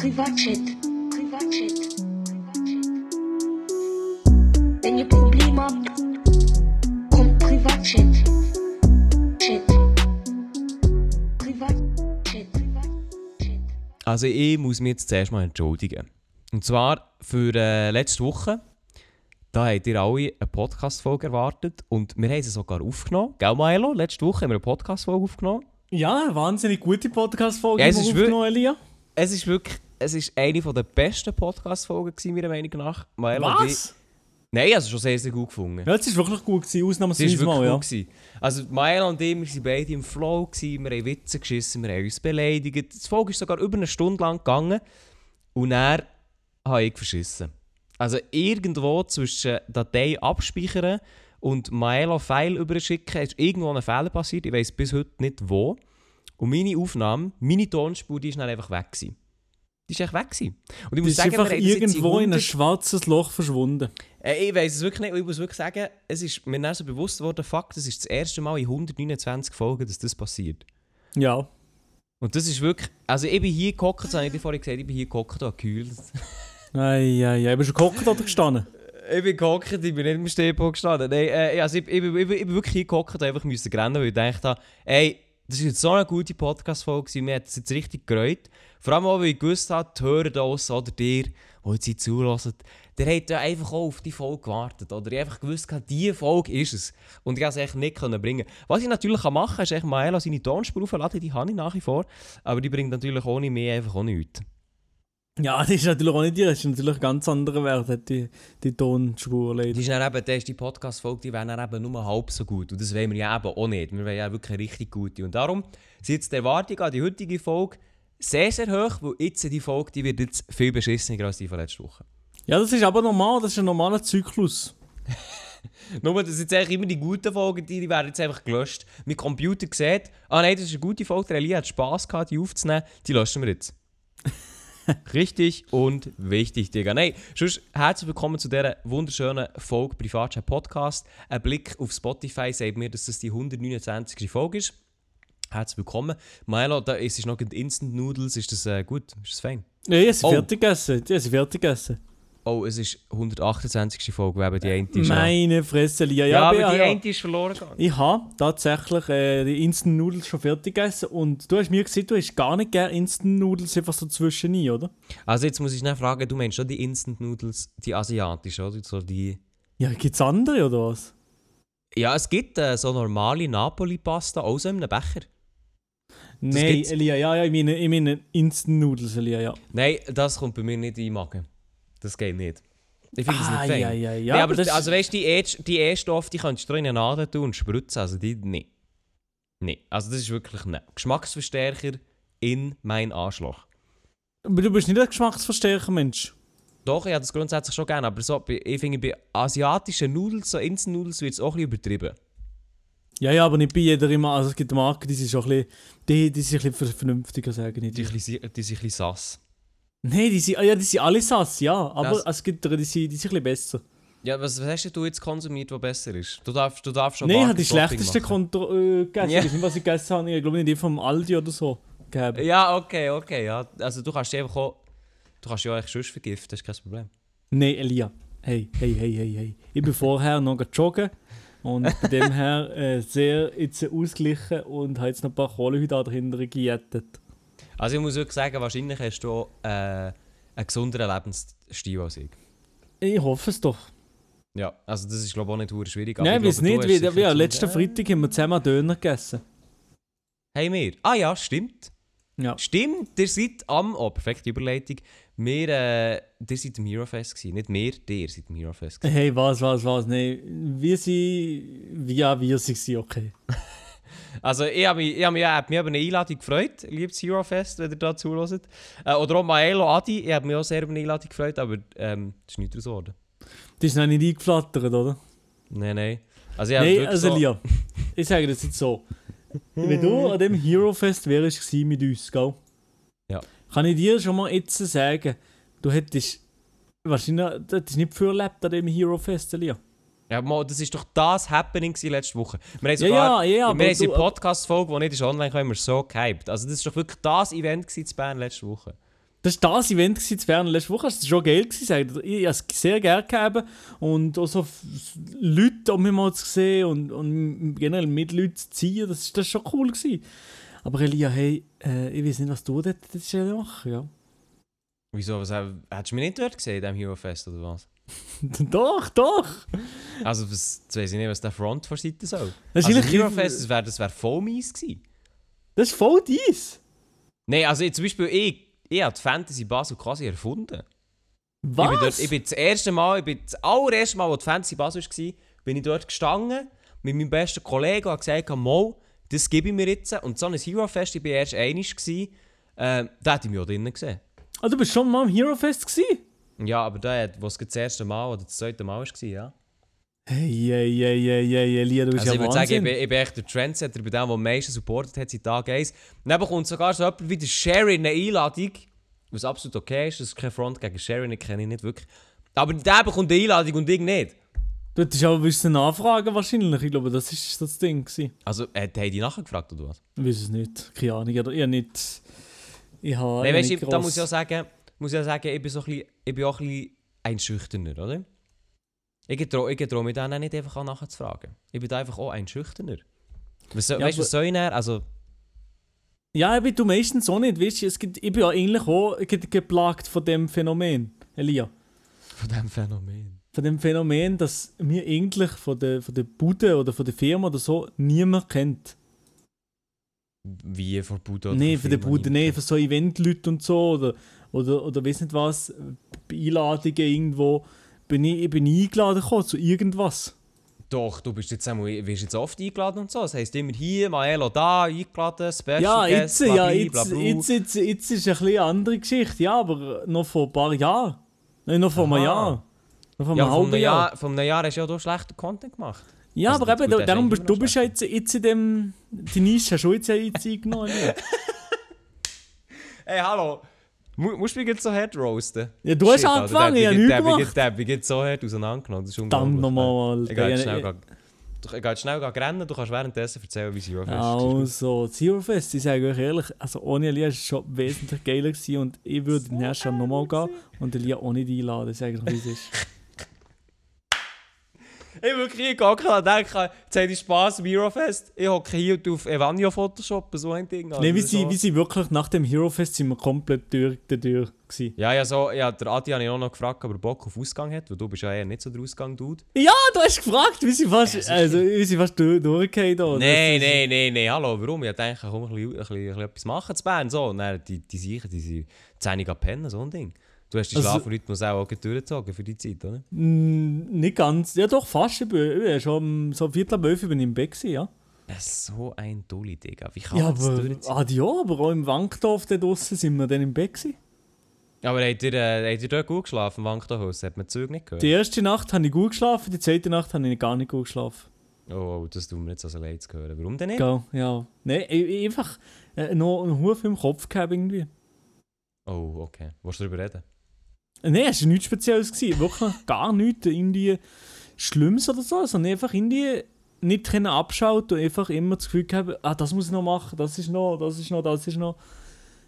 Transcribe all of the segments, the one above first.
Privatchat. Privatchat. Wenn ihr Probleme habt, kommt Privatchat. Chat. Privatchat. Also ich muss mich jetzt zuerst mal entschuldigen. Und zwar für äh, letzte Woche. Da habt ihr alle eine Podcast-Folge erwartet und wir haben sie sogar aufgenommen. Gell, Maelo? Letzte Woche haben wir eine Podcast-Folge aufgenommen. Ja, eine wahnsinnig gute Podcast-Folge, Ja, aufgenommen, Elia. Es ist wirklich es ist eine der besten Podcast-Folgen meiner Meinung nach. Ich- Was? Nein, also schon sehr, sehr gut gefunden. Ja, es ist wirklich gut gewesen, Es war ausnahmsweise wirklich mal, ja. gut. Gewesen. Also Maelo und ich, wir waren beide im Flow, gewesen, wir haben Witze geschissen, wir haben uns beleidigt. Das Folge ist sogar über eine Stunde lang gegangen und dann habe ich verschissen. Also irgendwo zwischen Datei abspeichern und Maelo File überschicken ist irgendwo ein Fehler passiert, ich weiß bis heute nicht wo. Und meine Aufnahme, meine Tonspur, die ist dann einfach weg gewesen. Die ist echt weg gewesen. Und ich muss ist sagen, einfach irgendwo in ein 100 schwarzes Loch verschwunden. äh, ich weiß es wirklich nicht. und Ich muss wirklich sagen, es ist mir dann so bewusst geworden, fuck, das ist das erste Mal in 129 Folgen, dass das passiert. Ja. Und das ist wirklich. Also ich bin hier gehockt, das habe ich dir vorhin gesagt, ich bin hier gehockt und gekühlt. Eieiei, bist du gehockt oder gestanden? Ich bin gehockt, ich bin nicht im Stehpunkt gestanden. Nein, äh, also ich, ich, ich, ich bin wirklich hier gehockt und einfach müssen rennen, weil ich gedacht habe, ey, das ist jetzt so eine gute Podcast-Folge, mir hat es jetzt richtig gereut. Vor allem auch, weil ich gewusst habe, die Hörer da draussen oder dir, die jetzt zulassen, der hat ja einfach auch auf die Folge gewartet. Oder ich einfach gewusst, diese Folge ist es. Und ich konnte es echt nicht können bringen. Was ich natürlich kann machen kann, ist echt Maela seine Tonspur aufladen, die habe ich nach wie vor. Aber die bringt natürlich ohne mehr einfach auch nichts. Ja, das ist natürlich auch nicht dir, das ist natürlich ein ganz anderer Wert, die, die Tonspur leider. Die ist dann eben, die Podcast-Folge, die wäre dann eben nur halb so gut. Und das wollen wir ja eben auch nicht. Wir wollen ja wirklich richtig gute. Und darum sind jetzt die Erwartungen an die heutige Folge sehr, sehr hoch, weil jetzt die Folge, die wird jetzt viel beschissener als die von letzter Woche. Ja, das ist aber normal, das ist ein normaler Zyklus. Nur, dass jetzt eigentlich immer die guten Folgen, die, die werden jetzt einfach gelöscht. Mein Computer sieht, ah nein, das ist eine gute Folge, der Elia hat Spass gehabt, die aufzunehmen, die löschen wir jetzt. Richtig und wichtig, Digga. Nein, sonst herzlich willkommen zu dieser wunderschönen Folge Privatchat Podcast. Ein Blick auf Spotify sagt mir, dass das die 129. Folge ist. Herzlich willkommen. Milo, da ist es noch Instant Noodles, ist das äh, gut? Ist das fein? Ja, ich habe Oh. fertig gegessen. Ich habe fertig gegessen. Oh, es ist 128. Folge, eben die eine ist. ja- Meine Fresse, Lia. ja, aber ja, die ja. eine ist verloren gegangen. Ich habe tatsächlich äh, die Instant Noodles schon fertig gegessen und du hast mir gesagt, du hast gar nicht gerne Instant Noodles einfach so zwischen oder? Also jetzt muss ich schnell fragen, du meinst schon die Instant Noodles, die asiatischen, oder? So die... Ja, gibt's andere oder was? Ja, es gibt äh, so normale Napoli-Pasta, auch so in einem Becher. Nein. Elia, ja, ja, ich meine, ich meine Instant Noodles, Elia, ja. Nein, das kommt bei mir nicht in den Magen. Das geht nicht. Ich finde das nicht fein. ja, ja, Nee, ja. aber das, also weißt du, die E- die E-Stoffe, die kannst du in eine Nadel tun und spritzen, also die nicht. Nee, also das ist wirklich nicht. Geschmacksverstärker in mein Arschloch. aber du bist nicht ein Geschmacksverstärker, Mensch. Doch, ich habe das grundsätzlich schon gerne, aber so, ich finde, bei asiatischen Nudels, so Instant-Nudels, wird es auch ein bisschen übertrieben. Ja, ja, aber nicht bei jeder immer. Also es gibt Marken, die sind schon ein bisschen, die, die sind ein bisschen ver- vernünftiger, sagen ich Die, die, sind ein bisschen sass. Nein, die sind, ah ja, die sind alle sass, ja. Aber Das- es gibt die, die sind, die sind ein bisschen besser. Ja, was, was hast du jetzt konsumiert, was besser ist? Du darfst, du darfst schon Nein, ich habe die Markentopping schlechteste machen. Kontro äh, gegessen. Ja. Ich weiß nicht, was ich gegessen habe. Ich glaube nicht die vom Aldi oder so. gegeben. Ja, okay, okay. Ja. Also du kannst die einfach auch... Du kannst ja eigentlich sonst vergiften, das ist kein Problem. Nein, Elia. Hey, hey, hey, hey, hey. Ich bin vorher noch joggen und bei dem her äh, sehr jetzt ausgeglichen und habe jetzt noch ein paar Kohlenhydrate dahinter gejettet. Also ich muss wirklich sagen, wahrscheinlich hast du auch, äh, einen gesünderen Lebensstil als ich. Ich hoffe es doch. Ja, also das ist glaube ich auch nicht schwierig. Nein, ich weiß nicht. Wie, wie, gesund- letzten Ja. Freitag haben wir zusammen Döner gegessen. Hey wir? Ah ja, stimmt. Ja. Stimmt, ihr seid am... Oh, perfekte Überleitung. Wir, äh, ihr seid im Eurofest gewesen. Nicht wir, ihr seid im Eurofest gewesen. Hey, was, was, was? Nein, wir sind. Ja, wir sind okay. Also ich habe mich, ich hab mich, ich hab mich über eine Einladung gefreut, liebes Eurofest, wenn ihr da zuhört. Äh, oder auch Maelo Adi, ich habe mich auch sehr über eine Einladung gefreut, aber ähm, das ist nicht daraus geworden. Die ist noch nicht eingeflattert, oder? Nein, nein. Also ich Nein, also so, Lia, ich sage das jetzt so. Wenn du an dem Hero Fest wärst mit uns, gell? Ja. Kann ich dir schon mal jetzt sagen, du hättest wahrscheinlich du hättest nicht viel erlebt an dem Hero Fest, Lia. Ja, Mo, das ist doch das Happening letzte Woche. Wir haben Ja, sogar, ja, ja, aber wir haben du- Podcast-Folge, die nicht ist online, haben wir so gehypt. Also das ist doch wirklich das Event in Bern letzte Woche. Das war das Event in Bern letzte Woche. Das war schon geil. Gewesen, ich habe es sehr gerne gehabt. Und auch so Leute um mich mal zu sehen und, und generell mit Leuten zu ziehen, das ist das ist schon cool. Gewesen. Aber Elia, hey, äh, ich weiß nicht, was du dort das stelle machen, ja. Wieso? Was, hättest du mich nicht dort gesehen, in diesem Hero Fest oder was? doch, doch! Also, was, jetzt weiss ich nicht, was der Front vor Seite soll. Das ist Also, eigentlich- Hero Fest, das wäre das wär voll mies gewesen. Das ist voll dies. Nein, also ich, zum Beispiel, ich, ich habe die Fantasy Basel quasi erfunden. Ich bin, dort, Was? ich bin das erste Mal, ich bin das allererste Mal, als die Fantasy Basel war, bin ich dort gestanden mit meinem besten Kollegen und habe gesagt, Mo, das gebe ich mir jetzt. Und so ein Hero Fest, ich war erst einig, äh, da hätte ich mich auch drinnen gesehen. Ah, du bist schon mal am Hero Fest gewesen? Ja, aber da, wo es das erste Mal oder das zweite Mal war, ja. Hey, hey, hey, hey, hey, Elia, du bist Also ja ich würde sagen, ich Wahnsinn. bin, ich bin echt der Trendsetter bei dem, der am meisten supportet hat seit Tag 1. Dann bekommt sogar so jemand wie der Sharon eine Einladung, was absolut okay ist, das ist kein Front gegen Sharon, ich kenne ihn nicht wirklich. Aber der bekommt eine Einladung und ich nicht. Du hättest aber wissen nachfragen wahrscheinlich. Ich glaube, das ist das Ding gewesen. Also, äh, haben die nachher gefragt oder was? Ich weiß es nicht. Keine Ahnung. Ich habe nicht... Ich habe Nein, weißt nicht du, da muss ich auch sagen, muss ich auch sagen, ich bin, so ein bisschen, ich bin auch ein bisschen ein Schüchterner, oder? Ich traue ich trau mich dann auch nicht einfach an nachher zu fragen. Ich bin da einfach auch ein Schüchterner. Was Ja, weißt du, was soll ich dann? Also, Ja, aber du meistens auch nicht. Weißt es gibt, ich bin ja eigentlich auch ge geplagt von dem Phänomen, Elia. von diesem Phänomen. Von dem Phänomen, dass mir eigentlich von der, von der Bude oder von der Firma oder so niemand kennt. Wie von Buddha Nee, von der Bude, nee, von so Eventleuten und so oder, oder, oder weiß nicht was, Einladungen irgendwo. Bin ich, ich bin eingeladen gekommen zu irgendwas. Doch, du bist jetzt, einmal, wirst jetzt oft eingeladen und so. Das heisst immer hier, Maelo da, eingeladen, Special Ja, Guest, jetzt, ja, blabli, jetzt, jetzt, jetzt, jetzt ist eine andere Geschichte. Ja, aber noch vor ein paar Jahren. Nein, noch vor einem Aha. Jahr. Vor Ja, halben einem Jahr. Jahr, von einem Jahr hast du ja auch schlechten Content gemacht. Ja, Also, aber gut, eben, ist darum bist du bist ja jetzt, jetzt in dem. Die Nische hast du jetzt jetzt eingenommen. Hey, hallo. Mu musst du mich jetzt so hart roasten? Ja, du hast Shit, Alter, angefangen, ich habe nichts gemacht. Der mich jetzt so hart auseinandergenommen. Das ist unglaublich. nochmal, Ich gehe jetzt Alter. schnell, Ja, ich gehe jetzt schnell rennen, du kannst währenddessen erzählen, wie sie Eurofest Also, Zero Fest, ich sage euch ehrlich, also ohne Elia ist es schon wesentlich geiler gewesen und ich würde den nächsten Jahr nochmal gehen und Elia auch nicht einladen, sage ich wie es ist. Ich wirklich hier gehockt und denke, jetzt hätte ich Spass am Eurofest. Ich hocke hier und auf Evanio Photoshop, so ein Ding. Nein, wie Also so. wie sie wirklich nach dem Hero Fest sind wir komplett durch die Tür gewesen. Ja, ja, so, ja, der Adi habe ich auch noch gefragt, ob er Bock auf Ausgang hat, weil du bist ja eher nicht so der Ausgang-Dude. Ja, du hast gefragt, wie sie fast, Ja, also, wie sie fast durch, durchgehen da. Nein, nein, nein, nein, hallo, warum? Ich dachte, komm, ein bisschen, ein bisschen, ein bisschen etwas machen zu Bern, so. Und dann, die, die Sicher, die sind zähnig pennen, so ein Ding. Du hast den Also- Schlafrhythmus auch, auch durchgezogen für die Zeit, oder? Nicht ganz, ja doch, fast. Ich bin, schon um so Viertel ab elf bin ich im Bett gewesen, ja. Das ist so ein Dulli, Digga. Wie kann Ja, das aber, durchziehen? ah, ja, aber auch im Wankdorf da draussen sind wir dann im Bett gewesen. Aber habt ihr, äh, habt ihr dort gut geschlafen, im Wankdorfhaus? Hat man die Züge nicht gehört? Die erste Nacht habe ich gut geschlafen, die zweite Nacht habe ich gar nicht gut geschlafen. Oh, das tut mir jetzt also leid zu hören. Warum denn nicht? Gell, ja. Nein, einfach äh, noch einen Huf im Kopf gehabt irgendwie. Oh, okay. Willst du darüber reden? Nein, es war nichts Spezielles. Gewesen. Wirklich gar nichts irgendwie Schlimmes oder so, sondern einfach irgendwie nicht können abschaut und einfach immer das Gefühl gehabt, ah, das muss ich noch machen, das ist noch, das ist noch, das ist noch.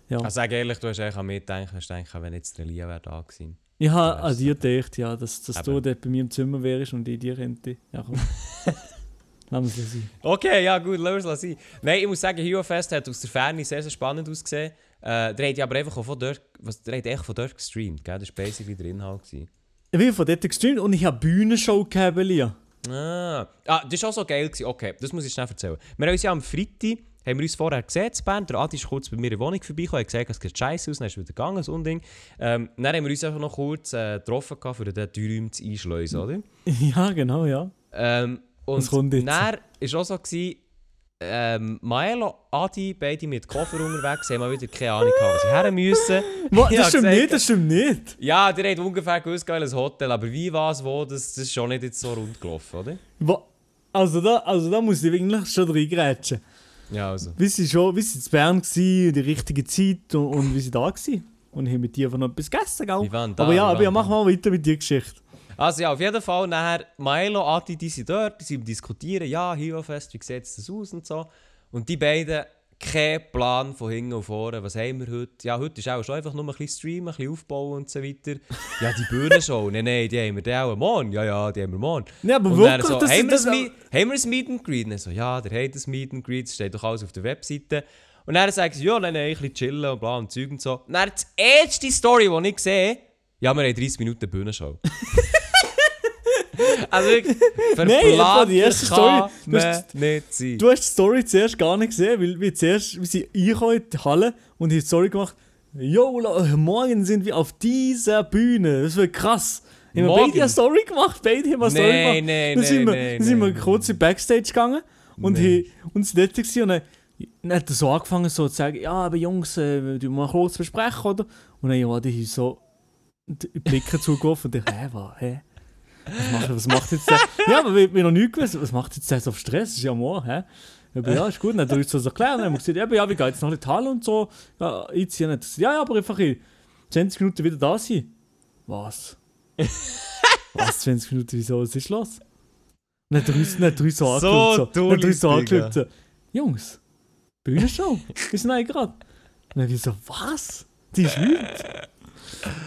Ja. Also sag ehrlich, du hast eigentlich an mich gedacht, hast gedacht, wenn jetzt der Lia wäre da gewesen. Ich habe Ja, an dir gedacht, ja, dass, dass du dort bei mir im Zimmer wärst und ich dir könnte. Ja, komm. Lass das sein. Okay, ja gut, lass es sein. Nein, ich muss sagen, Hero Fest hat aus der Ferne sehr, sehr spannend ausgesehen. Äh, der hat ja aber einfach auch von dort, was, der hat echt von dort gestreamt, gell? Das war basically der Inhalt. Gewesen. Ich bin von dort gestreamt und ich habe Bühnenshow gehabt, Elia. Ah. ah, das war auch so geil. Gewesen. Okay, das muss ich schnell erzählen. Wir haben uns ja am Freitag, haben wir uns vorher gesehen, in Bern. Der Adi ist kurz bei mir in der Wohnung vorbeigekommen, hat gesagt, es sieht scheiße aus, dann ist er wieder gegangen, so ein Ding. Ähm, dann haben wir uns einfach noch kurz äh, getroffen, gehabt, für den Dürüm zu einschleusen, oder? Ja, genau, ja. Ähm, Was kommt und jetzt? dann war auch so, gewesen, ähm, Maelo, Adi, beide mit Koffer unterwegs, haben mal wieder keine Ahnung gehabt, wo sie her müssen. Das stimmt gesagt- nicht, das stimmt nicht. Ja, der hat ungefähr gewusst, welches Hotel, aber wie, was, wo, das, das ist schon nicht jetzt so rund gelaufen, oder? Also da, also da muss ich wirklich schon reingrätschen. Ja, also. Wie sie schon, wie sie in Bern war, die richtige Zeit und, und wie sie da war. Und ich habe mit dir einfach noch etwas gegessen, gell? Wir waren da, aber ja, wir aber ja, waren mach mal weiter mit der Geschichte. Also ja, auf jeden Fall, nachher Milo, Adi, die sind dort, die sind diskutieren, ja, Hero Fest, wie sieht das aus und so. Und die beiden keinen Plan von hinten und vorne. Was haben wir heute? Ja, heute ist auch schon einfach nur ein bisschen streamen, ein bisschen aufbauen und so weiter. Ja, die Bühnenshow, nein, nein, die haben wir die auch morgen. Ja, ja, die haben wir morgen. Ja, aber und wirklich, dann so, das- haben, wir das- haben wir ein Meet and Greet? Und dann so, ja, der hat ein Meet and Greet, das steht doch alles auf der Webseite. Und dann sagen sie, ja, nein, nein, ein bisschen chillen und bla und Zeug und so. Und dann die erste Story, die ich sehe, ja, wir haben 30 Minuten Bühnenshow. also Nein, das war die erste Story. Du hast- nicht sein. Du hast die Story zuerst gar nicht gesehen, weil wir zuerst wir sind in die Halle und haben die Story gemacht. Jo, morgen sind wir auf dieser Bühne. Das wird krass. Haben wir beide eine Story gemacht? Beide haben eine Story gemacht. nein, dann sind wir, nein, dann sind wir kurz in die Backstage gegangen und haben uns dort und dann, dann hat er so angefangen so zu sagen, ja, aber Jungs, äh, du mal kurz besprechen, oder? Und dann ja, die so die Blicke zugeworfen und ich, hä, was, hä? Was macht, was macht jetzt der? Ja, aber wir, wir noch nie gewusst, was macht jetzt der so auf Stress? Das ist ja morgen, hä? Aber ja, ist gut. Dann hat er uns das erklärt. Dann haben wir gesagt, ja, wie geht jetzt noch die Halle und so. Ja, einziehen. Er gesagt, Ja, ja, aber einfach in 20 Minuten wieder da sein. Was? was, 20 Minuten? Wieso? Was ist los? Dann hat er uns, dann hat er uns so So. So. Dann hat er uns so angeschaut. So, Jungs, Bühnenshow. Wir sind gerade. Und dann haben wir so, was? Die ist wild.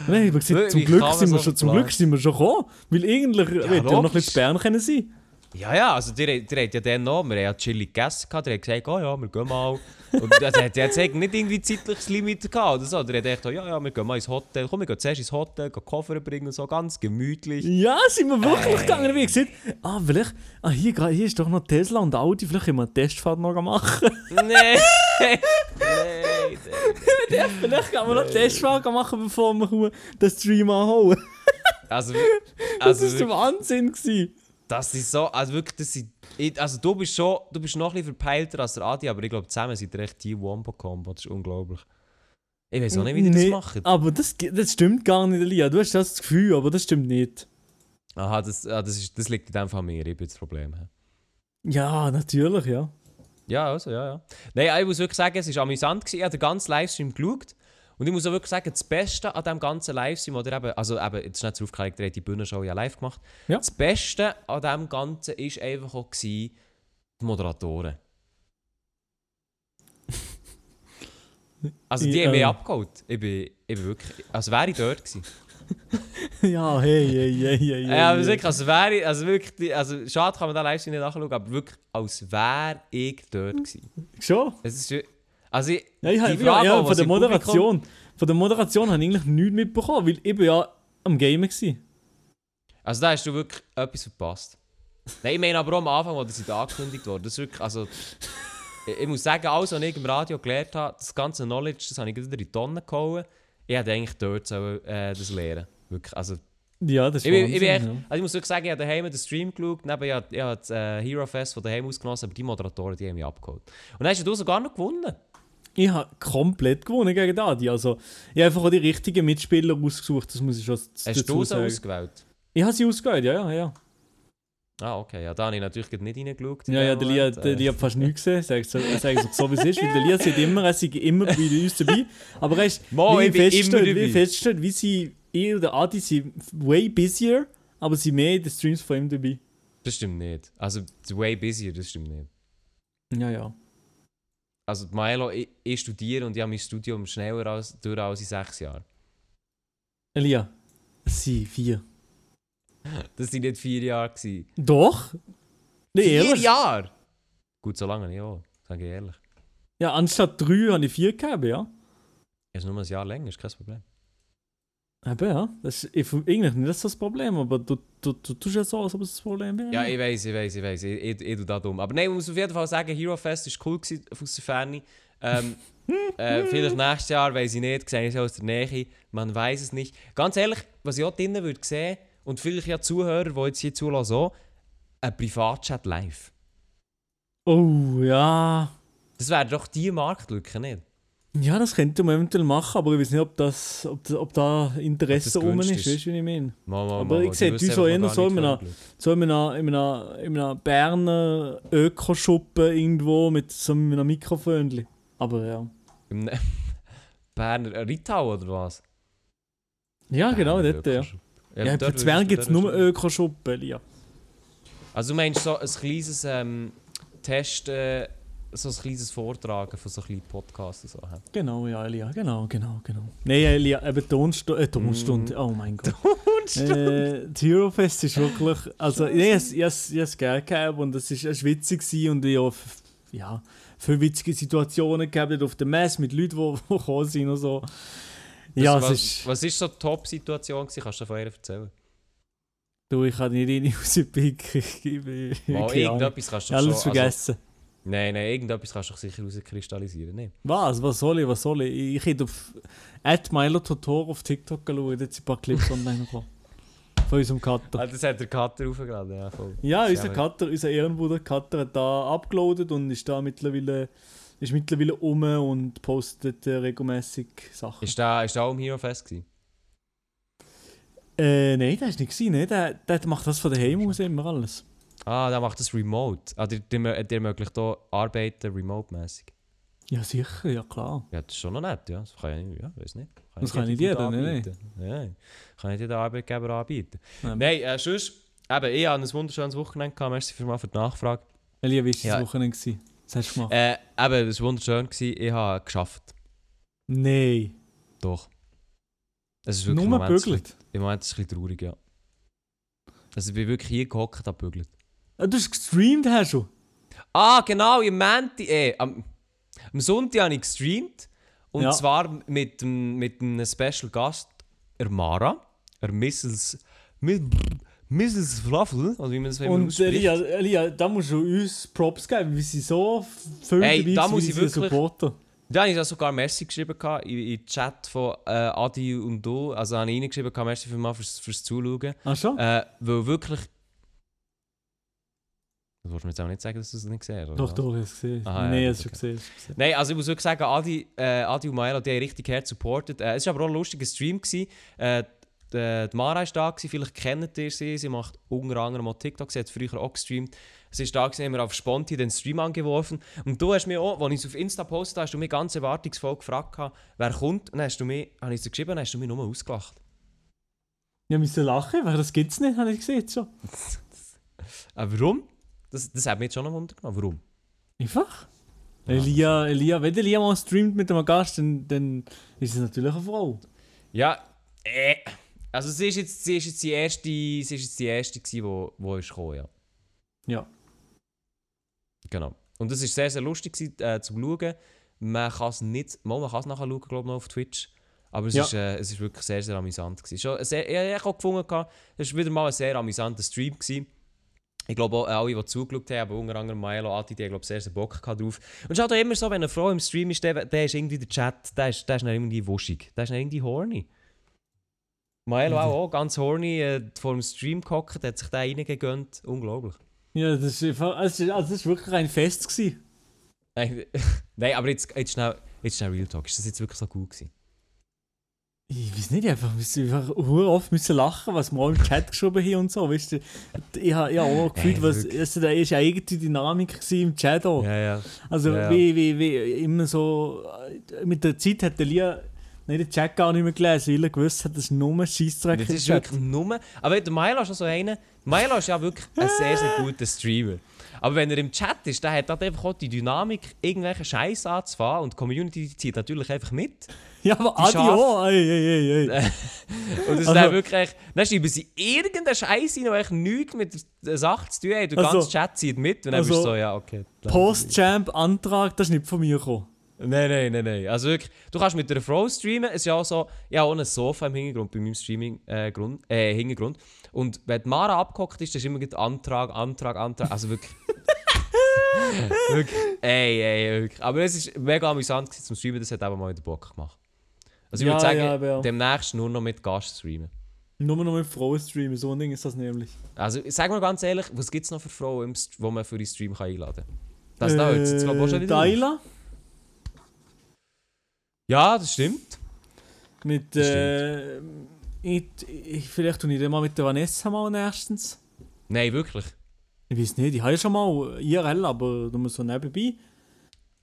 Haben wir gesagt, zum Glück, sind wir schon, zum? Glück sind wir schon gekommen. Weil eigentlich ja, ja noch zu Bern können sein. Ja, ja, also der, der hat ja dann noch, wir haben ja chillig gegessen, der hat gesagt, oh ja, wir gehen mal. Und der, der hat nicht irgendwie zeitliches Limit gehabt oder so. Der hat gedacht, ja, ja, wir gehen mal ins Hotel, komm, wir gehen zuerst ins Hotel, gehen Koffer bringen und so, ganz gemütlich. Ja, sind wir wirklich gegangen. Wie gesagt, ah, vielleicht, ah, hier, hier ist doch noch Tesla und Audi, vielleicht können wir eine Testfahrt noch machen. Nein! Nein! Ja, vielleicht können wir noch Testfahrt machen, bevor wir den Stream anhauen. Also, Das also war der Wahnsinn. Gewesen. das ist so, also wirklich, das sind, also du bist schon, du bist noch ein bisschen verpeilter als der Adi, aber ich glaube, zusammen seid ihr echt die Wombo-Combo, das ist unglaublich. Ich weiß auch nicht, wie die das Nee, machen. Aber das, das stimmt gar nicht, Elia. Du hast das Gefühl, aber das stimmt nicht. Aha, das, ah, das, ist, das liegt in dem Fall an mir, ich bin das Problem. Ja, natürlich, ja. Ja, also, ja, ja. Nein, ich muss wirklich sagen, es war amüsant. Gewesen. Ich habe den ganzen Livestream geschaut. Und ich muss auch wirklich sagen, das Beste an diesem ganzen Livestream, oder eben, also eben, jetzt zur Aufklärung, der hat die Bühnenshow ja live gemacht. Ja. Das Beste an dem Ganzen war einfach auch gewesen, die Moderatoren. Also die Ja. haben mich abgeholt. Ich bin, ich bin wirklich, als wäre ich dort gewesen. ja, hey, hey, hey, hey, hey. Ja, aber wirklich, als wäre ich, also wirklich, also schade kann man den Livestream nicht nachschauen, aber wirklich, als wäre ich dort gewesen. Schon? Es ist, also ich, Ja, ich Die ja, Frage, ja, was von der im Publikum- Moderation. Von der Moderation habe ich eigentlich nichts mitbekommen, weil ich bin ja am Gamen war. Also da hast du wirklich etwas verpasst. Nein, ich meine aber auch am Anfang, als sie da angekündigt wurde. Das ist wirklich, also... Ich, ich muss sagen, alles, was ich im Radio gelernt habe, das ganze Knowledge, das habe ich wieder in die Tonne gehauen. Ich hätte eigentlich dort sollen, äh, das lernen Wirklich, also... Ja, das ist Ich, bin- ich, bin echt, Wahnsinn, also ich muss wirklich sagen, ich habe daheim den Stream geschaut, neben, ich habe, ich habe das äh, Hero Fest von daheim ausgenossen, aber die Moderatoren, die haben mich abgeholt. Und dann hast du sogar noch gewonnen. Ich habe komplett gewonnen gegen Adi. Also, ich habe einfach auch die richtigen Mitspieler ausgesucht, das muss ich schon Hast du sie ausgewählt? Ich habe sie ausgewählt, ja, ja, ja. Ah, okay. Ja, da habe ich natürlich nicht reingeschaut. in Ja, ja, der Lia, der Äh, Lia hat fast nichts gesehen, sag ich so, so, so wie es ist, weil der Lia sagt immer, er sei immer bei uns dabei. Aber er ist, Mo, wie immer wie wie sie, ich oder Adi sind way busier, aber sie mehr in den Streams von ihm dabei. Das stimmt nicht. Also, way busier, das stimmt nicht. Ja, ja. Also, Milo, ich, ich studiere und ich habe mein Studium schneller als, durch als in sechs Jahren. Elia, es sind vier. Das waren nicht vier Jahre. Gewesen. Doch? Nee, vier ehrlich? Jahre? Gut, so lange nicht, ja. Sage ich ehrlich. Ja, anstatt drei habe ich vier gegeben, ja. Es ist nur ein Jahr länger, ist kein Problem. Eben, ja. Das ist ich, eigentlich nicht das Problem, aber du, du, du tust ja so, als ob es das Problem wäre. Ja, ich weiß, ich weiß, ich weiß. Ich, ich, ich tue da dumm. Aber nein, ich muss auf jeden Fall sagen, Hero Fest war cool gewesen, aus der Ferne. Ähm, äh, vielleicht nächstes Jahr, weiß ich nicht, sehe ich es aus der Nähe. Man weiß es nicht. Ganz ehrlich, was ich auch drinnen würde sehen, und vielleicht ja Zuhörer, die jetzt hier zulassen, auch, ein Privatchat live. Oh, ja. Das wäre doch die Marktlücke, nicht? Ja, das könnte man eventuell machen, aber ich weiß nicht, ob, das, ob, da- ob da Interesse das rum ist, ist. weißt du, wie ich meine? Mal, mal, Aber mal, ich sehe, du so eher noch so in einer-. So in einer, in einer, in einer Berner Ökoschuppe irgendwo mit so einem Mikrofon. Aber ja. Ne- Berner Rittau oder was? Ja, genau, Berner dort, ja. Ja, dort für Zwerge gibt es nur Ökoschuppen, ja. Also du meinst so ein kleines ähm, Test äh, so ein kleines Vortragen von so kleinen Podcasts und so. hä? Genau, ja, Elia, genau, genau, genau. Nein, Elia, eben Tonstunde, äh, Tonstunde, oh mein Gott. äh, die Eurofest ist wirklich, also nee, ich habe es gerne gehabt und es war witzig gewesen und ich habe ja, viele witzige Situationen gehabt auf der Messe mit Leuten, die, die gekommen sind und so. Ja, was, ist, was ist so die Top-Situation? Kannst du von ihr erzählen? du, ich kann nicht rein rauspicken, ich Ahnung. irgendetwas kannst du alles schon... vergessen. Also, nein, nein, irgendetwas kannst du sicher rauskristallisieren, nicht? Was? Was soll ich? Was soll ich? Ich hätte auf at Milo Totoro auf TikTok geschaut, jetzt sind ein paar Clips online gekommen. Von unserem Cutter. Ah, das hat der Cutter aufgeladen, ja voll. Ja, unser Ja, Cutter, unser Ehrenbruder Cutter hat da abgeloadet und ist da mittlerweile, ist mittlerweile um und postet äh, regelmäßig Sachen. Ist da, ist da auch im Hero Fest gewesen? Äh, nein, das war nicht gewesen, ne? Der, der macht das von daheim aus immer alles. Ah, der macht das remote. Ah, der, der, der ermöglicht hier Arbeiten remote-mäßig. Ja, sicher, ja klar. Ja, das ist schon noch nett, ja. Das kann ich, ja, weiß nicht. Das kann nicht jeder, nein, anbieten. Nein, kann nicht jeder Arbeitgeber anbieten. Nein. Nein, äh, sonst, eben, ich hatte ein wunderschönes Wochenende gehabt. Merci für, mal für die Nachfrage. Elia, wie war das Ja. Wochenende? gewesen? Was hast du gemacht? Äh, eben, es war wunderschön. Gewesen. Ich habe geschafft. Nein. Doch. Es ist wirklich Nur im Moment, bügelt. Im Moment ist es ein bisschen traurig, ja. Also ich bin wirklich hier gehockt und habe gebügelt. Ah, du hast gestreamt, hast du? Ah, genau, im Mänti, äh, am, am Sonntag habe ich gestreamt. Und Ja. zwar mit, mit einem Special Gast, der Mara, der Mrs. Mrs. Fluffel, oder wie man das immer Und. Elia, Elia, da musst du uns Props geben, weil sie so viel Hey, dabei da muss ich sie wirklich- Supporter. Da habe ich sogar Messi geschrieben gehabt, in, in den Chat von äh, Adi und du. Also habe ich reingeschrieben, Merci für mal fürs, fürs Zuschauen. Ach schon? Äh, weil wirklich... Das wolltest du mir jetzt auch nicht sagen, dass du es nicht gesehen hast, doch, was? doch, ich habe es gesehen. Aha, ja, Nein, ich habe gut, es schon okay. gesehen. Nein, also ich muss wirklich sagen, Adi, äh, Adi und Maelo, die haben richtig hart supportet. Äh, es war aber auch ein lustiger Stream. Gewesen. Äh, die, Mara war da, gewesen, vielleicht kennt ihr sie. Sie macht unter anderem auch TikTok, sie hat früher auch gestreamt. Sie ist da, gewesen, haben wir auf Sponti den Stream angeworfen. Und du hast mir auch, als ich es auf Insta postet hast du mich ganz erwartungsvoll gefragt, wer kommt. Und dann hast du mir, habe ich es geschrieben, dann hast du mich nur ausgelacht. Ich musste lachen, weil das gibt es nicht, habe ich gesehen schon. Aber warum? Das, das hat mich jetzt schon noch Wunder genommen. Warum? Einfach? Elia, Elia, wenn Elia mal streamt mit einem Gast, dann, dann ist es natürlich eine Frau. Ja, äh. Also sie ist jetzt, sie ist jetzt die erste, sie ist jetzt die erste gewesen, wo, wo ist gekommen, ja. Ja. Genau. Und es war sehr, sehr lustig gewesen, äh, zum Schauen. Man kann es nicht, mal, man kann es nachher schauen, glaube ich, noch auf Twitch. Aber es, Ja. ist, äh, es ist wirklich sehr, sehr amüsant. Gewesen. Schon sehr, ich habe auch gefunden, es war wieder mal ein sehr amusanter Stream. Gewesen. Ich glaube auch alle, die zugeschaut haben, aber unter anderem Milo, Adi, die haben sehr, sehr Bock gehabt drauf. Und es ist halt immer so, wenn eine Frau im Stream ist, der, der ist irgendwie der Chat, der ist, der ist dann irgendwie wuschig. Der ist dann irgendwie horny. Milo auch, auch ganz horny, äh, vor dem Stream gehockt, hat sich da reingegönnt. Unglaublich. Ja, das ist, also, das ist- wirklich ein Fest gewesen. Nein, Nein, aber jetzt, jetzt, schnell, jetzt schnell Real Talk. Ist das jetzt wirklich so gut gewesen? Ich weiß nicht, einfach, wir müssen einfach oft müssen lachen, was wir auch im Chat geschrieben haben und so, weißt du. Ich habe ja auch gefühlt, was, also, da ist ja eigene Dynamik im Chat auch. Ja, ja. Also Ja. Wie, wie, wie immer so, mit der Zeit hat der Lia nicht den Chat gar nicht mehr gelesen, weil er gewusst hat, das ist nur Scheissdreck Das im ist wirklich nur. Aber der Milo ist schon so einer. Milo ist ja wirklich ein sehr, sehr guter Streamer. Aber wenn er im Chat ist, dann hat er einfach auch die Dynamik, irgendwelche Scheiß anzufahren und die Community zieht natürlich einfach mit. Ja, aber Die Adi Schafe- auch, ey, ey, ey, ey. Und das ist Also- dann wirklich. Dann schreiben sie irgendeinen Scheiß rein, der eigentlich nichts mit der Sache zu tun hat. Der Also- ganze Chat zieht mit und dann also- bist du so, ja, okay. Post-Champ-Antrag, das ist nicht von mir gekommen. Nein, nein, nein, nein. Also wirklich, du kannst mit einer Frau streamen. Es ist ja auch so, ja ein Sofa im Hintergrund bei meinem Streaming äh, Grund, äh, Hintergrund. Und wenn die Mara abgehockt ist, dann ist immer Antrag, Antrag, Antrag. Also wirklich. wirklich. Ey, ey, wirklich. Aber es ist mega amüsant zum Streamen, das hat aber mal wieder Bock gemacht. Also ich Ja, würde sagen, ja, ja. demnächst nur noch mit Gast streamen. Nur noch mit Frauen streamen, so ein Ding ist das nämlich. Also sag mal ganz ehrlich, was gibt es noch für Frauen, die man für den Stream kann einladen kann? Das da hört jetzt glaube ich schon wieder auf. Ja, das stimmt. mit, Das äh, ich, ich, vielleicht tue ich den mal mit der Vanessa mal nächstens. Nein, wirklich. Ich weiß nicht, ich habe ja schon mal IRL, aber du musst so nebenbei.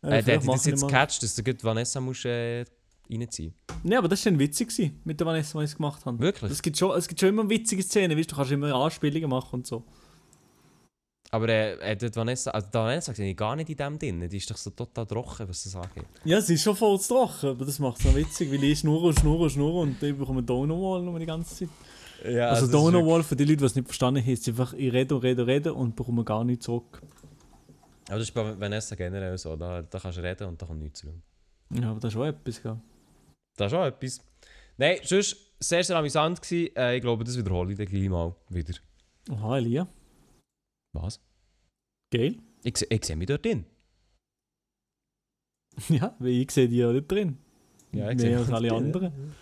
Äh, der vielleicht hat das jetzt gecatcht, dass du gut Vanessa musst, äh, reinziehen Nee, aber das war dann witzig gewesen, mit der Vanessa, was ich gemacht habe. Wirklich? Es gibt, schon, es gibt schon immer witzige Szenen, weißt du, du kannst immer Anspielungen machen und so. Aber äh, äh, dort Vanessa, also die Vanessa sehe ich gar nicht in dem drin. Die ist doch so total trocken, was das angeht. Ja, sie ist schon voll zu trocken, aber das macht es noch witzig, weil ich schnurre und schnurre und schnurre und dann bekomme ich Donowall noch die ganze Zeit. Ja, Also Donowall, für die Leute, die es nicht verstanden haben, ist einfach, ich rede und rede und rede und bekomme gar nichts zurück. Aber das ist bei Vanessa generell so. Da, da kannst du reden und da kommt nichts zurück. Ja, aber das ist schon etwas, gell? Das ist auch etwas. Nein, sonst sehr, sehr amüsant gewesen. Äh, ich glaube, das wiederhole ich dann gleich mal wieder. Aha, Elia. Was? Geil. Ich, ich sehe mich dort drin. Ja, weil ich sehe die ja nicht drin. Ja, ich sehe Mehr mich als alle drin. anderen.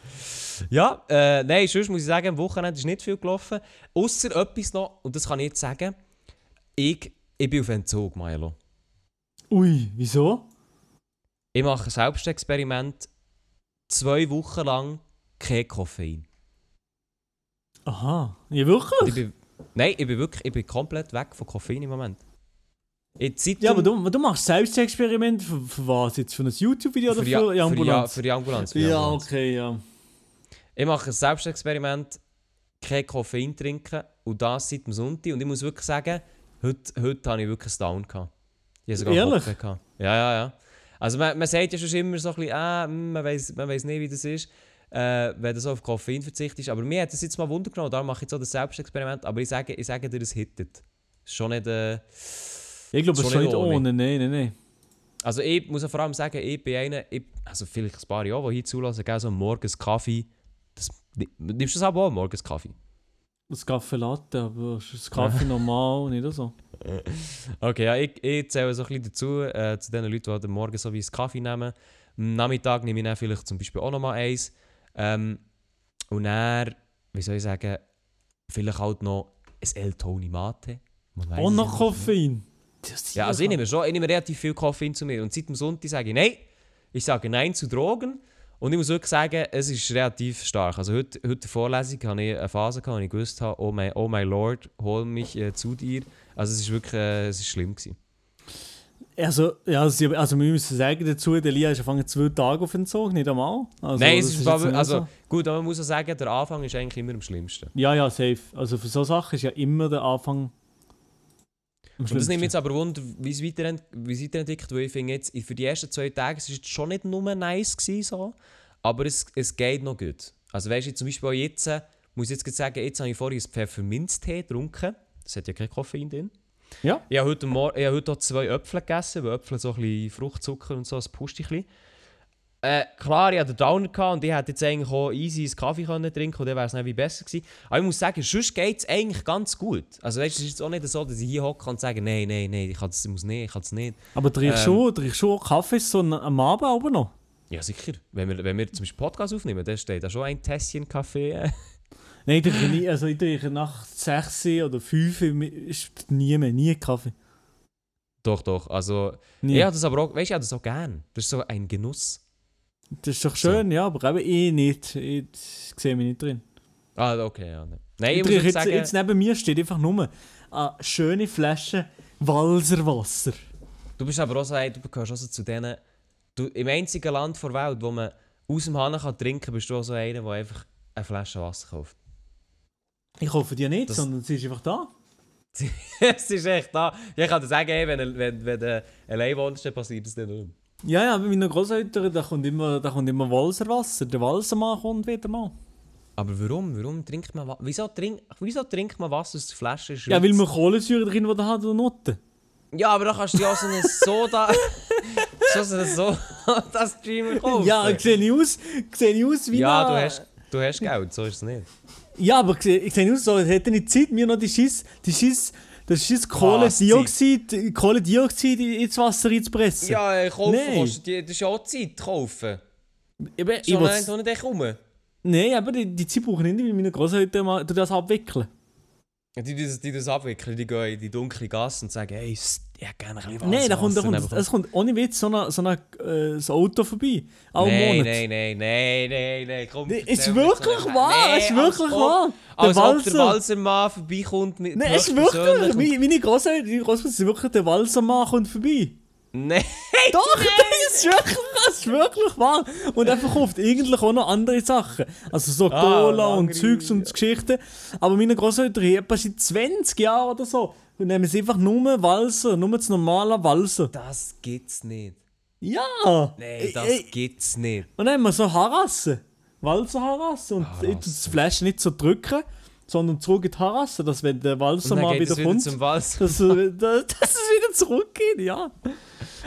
Ja, äh, nein, sonst muss ich sagen, am Wochenende ist nicht viel gelaufen. Außer etwas noch, und das kann ich jetzt sagen. Ich, ich bin auf Entzug, Milo. Ui, wieso? Ich mache ein Selbstexperiment. Zwei Wochen lang kein Koffein. Aha. Ja, wirklich? Nein, ich bin wirklich ich bin komplett weg von Koffein im Moment. Ja, aber du, du machst Selbstexperiment für, für was? Jetzt für ein YouTube-Video oder für für, die, die für, die, Ambulanz? für die Ambulanz. Für die ja, Ambulanz. okay, ja. Ich mache ein Selbstexperiment, kein Koffein trinken und das seit dem Sonntag. Und ich muss wirklich sagen, heute, heute habe ich wirklich einen Down gehabt. Ich sogar Ehrlich? Gehabt. Ja, ja, ja. Also man, man sagt ja schon immer so ein bisschen, ah, hm, man weiß man weiss nicht, wie das ist, äh, wenn du so auf Koffein verzichtest. Aber mir hat das jetzt mal Wunder genommen, darum mache ich jetzt auch das Selbstexperiment. Aber ich sage, ich sage dir, es hittet. Schon nicht... Äh, Ich glaube, es Schon nicht ohne. ohne. Nein, nein, nein. also ich muss ja vor allem sagen, ich bin einer, ich, also vielleicht ein paar Jahre, die hier zulassen, gell, so morgens Kaffee. Das, nimmst du das aber auch, morgens Kaffee? Das Kaffee Latte, aber ist das Kaffee normal, nicht so? Okay, ja, ich, ich zähle so ein bisschen dazu, äh, zu den Leuten, die halt am Morgen so wie einen Kaffee nehmen. Am Nachmittag nehme ich dann vielleicht zum Beispiel auch noch mal eins. Ähm, und dann, wie soll ich sagen, vielleicht halt noch ein El Toni Mate. Und es noch. Koffein. Ja, also ich nehme schon, ich nehme relativ viel Koffein zu mir. Und seit dem Sonntag sage ich Nein. Ich sage Nein zu Drogen. Und ich muss wirklich sagen, es ist relativ stark. Also heute, heute in der Vorlesung hatte ich eine Phase, gehabt, wo ich gewusst habe, oh my, oh Lord, hol mich äh, zu dir. Also es ist wirklich äh, es ist schlimm gewesen. Also, ja, sie, also wir müssen sagen dazu, der Lia ist angefangen zwei Tage auf Entzug, nicht einmal. Also, Nein, es ist, jetzt aber, also so. gut, aber man muss auch sagen, der Anfang ist eigentlich immer am schlimmsten. Ja, ja, safe. Also für so Sachen ist ja immer der Anfang Und das nimmt jetzt aber wunder, wie es weiterent, es weiterentwickelt, weil ich finde jetzt, für die ersten zwei Tage, es ist jetzt schon nicht nur nice gewesen, so, aber es, es geht noch gut. Also weißt du, zum Beispiel auch jetzt, äh, muss ich jetzt sagen, jetzt habe ich vorhin einen Pfefferminztee getrunken, das hat ja kein Koffein drin. Ja. Ich habe heute, Mor ich habe heute auch zwei Äpfel gegessen, weil Äpfel so ein bisschen Fruchtzucker und so, das pusht ein bisschen. Äh, klar, ich hatte den Downer gehabt und ich hätte jetzt eigentlich auch easy einen Kaffee können trinken und dann wäre es wie besser gewesen. Aber ich muss sagen, sonst geht es eigentlich ganz gut. Also weißt du, es ist jetzt auch nicht so, dass ich hier hocke und sage, nein, nein, nein, ich, kann das, ich muss nicht, ich kann es nicht. Aber trinkst Ähm. schon, trinkst schon Kaffee so am Abend aber noch? Ja, sicher. Wenn wir, wenn wir zum Beispiel Podcast aufnehmen, dann steht da schon ein Tässchen Kaffee. Nein, ich trinke nie, also ich trinke nach 6 oder 5 ist nie mehr, nie Kaffee. doch, doch. Also, Nie. ich habe das aber auch, weißt du, ich habe das auch gern. Das ist so ein Genuss. Das ist doch schön, ja, aber eben ich nicht. Ich sehe mich nicht drin. Ah, okay, ja. ne. Nein, ich, Ich muss jetzt sagen, jetzt neben mir steht einfach nur eine schöne Flasche Walserwasser. du bist aber auch so, ein- du gehörst also zu denen, du, im einzigen Land der Welt, wo man aus dem Hahn kann trinken kann, bist du auch so einer, der einfach eine Flasche Wasser kauft. Ich hoffe dir nicht, Das- sondern sie ist einfach da. es ist echt da. Ich kann dir sagen, hey, wenn, wenn, wenn du allein wohnst, dann passiert dann nicht. Ja, ja, bei meinen Großeltern, da kommt immer, da kommt immer Walserwasser. Der Walsermann kommt wieder mal. Aber warum? Warum trinkt man Wasser? Wieso, trink, wieso trinkt man Wasser aus der Flasche? Ja, weil man Kohlensäure drin hat, oder Nutten. Ja, aber dann kannst du ja auch so eine Soda. so eine Soda Streamer kaufen. Ja, ich sehe nicht aus, ich sehe nicht aus wie Ja, du hast, du hast Geld, so ist es nicht. Ja, aber ich sehe, ich nicht aus, so, als hätte ich Zeit, mir noch die Schiss, die Schiss, das Schiss Kohlendioxid, Kohlendioxid ins Wasser reinzupressen. Ja, äh, kaufen Nein. kostet, die- das ist ja auch Zeit, kaufen. Eben, ich So will's- nein, du nicht rum. Nein, aber die, die Zeit brauche ich nicht, weil meine Großeltern mal das abwickeln. Die, die, die das abwickeln, die gehen in die dunkle Gasse und sagen, hey, ich hätte gerne ein bisschen Nein, da kommt, da kommt, es kommt ohne Witz so ein so eine, äh, so Auto vorbei. All Nein, Monat. nein, nein, nein, nein, nein, komm. Nee, ist wirklich so wahr, Nein, ist als wirklich wahr. Der Als ob der Walser- Walsermann vorbeikommt mit Nein, ist wirklich. Meine, meine Großeltern, die Großeltern sind wirklich der Walsermann kommt vorbei. Nein, Doch, das ist wirklich, das ist wirklich wahr. Und er verkauft eigentlich auch noch andere Sachen. Also so Ah, Cola und andere- Zeugs und Geschichten. Aber meine Großeltern haben etwa seit 20 Jahren oder so und nehmen sie einfach nur Walser, nur das normale Walser. Das gibt's nicht. Ja! Nein, das Ey, gibt's nicht. Und dann haben wir so Harassen. Walser Harassen. Und ich tue das Fleisch nicht so drücken, sondern zurück in die Harasse, dass wenn der Walser Und mal wieder wieder kommt, dass, dass es wieder zurückgeht, ja.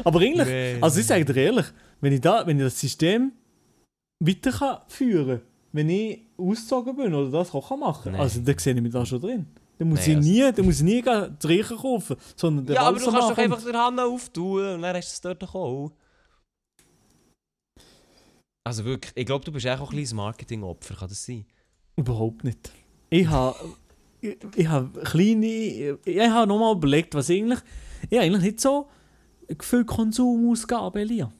Aber eigentlich, Nee. also ich sage dir ehrlich, wenn ich, da, wenn ich das System weiter kann führen kann, wenn ich ausgezogen bin oder das auch machen kann, Nee. also dann sehe ich mich da schon drin. Dann muss, Nee, ich, also- nie, dann muss ich nie die Reiche kaufen, sondern der Ja, aber du kannst doch einfach den Hand auftun und dann hast du es dort doch auch. Also wirklich, ich glaube, du bist auch ein kleines Marketingopfer, kann das sein? Überhaupt nicht. Ich habe ich, ich habe kleine. Ich habe nochmal überlegt, was eigentlich. Ich eigentlich nicht so viel Konsumausgaben, Elia.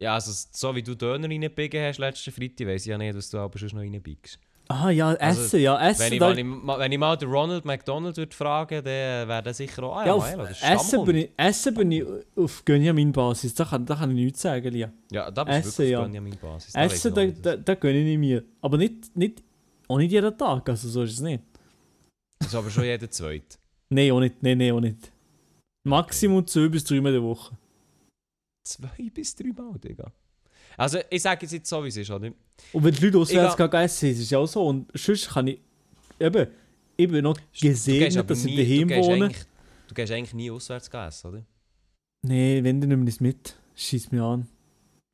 Ja, also so wie du Döner reingebiegen hast letzten Freitag, weiss ich ja nicht, was du aber sonst noch reinbiegst. Ah ja, Also, Essen, ja, Essen. Wenn ich, da, wenn, ich, mal den Ronald McDonald würde fragen, dann wäre der sicher auch, ah ja, auf ist Essen, bin ich, Essen bin ich auf Gönjamin-Basis. Da kann, da kann ich nichts sagen, Elia. Ja, da bist du Essen, wirklich ja. auf weiss Essen, da, da, da gönne ich mir. Aber nicht, nicht, auch nicht jeden Tag, also so ist es nicht. Das ist aber schon jeder Zweite. Nein, auch nicht, nein, nein, auch nicht. Maximum zwei bis drei Mal in der Woche. Zwei bis drei Mal, Digga. Also, ich sage jetzt, jetzt so, wie es ist, oder? Und wenn die Leute auswärts Ich gehen essen, ist es ja auch so. Und sonst kann ich. Eben, ich bin noch aber dass ich nie- du daheim gehst wohne. eigentlich- Du gehst eigentlich nie auswärts essen, oder? Nein, wenn dann nimm ich es mit. Schieß mich an.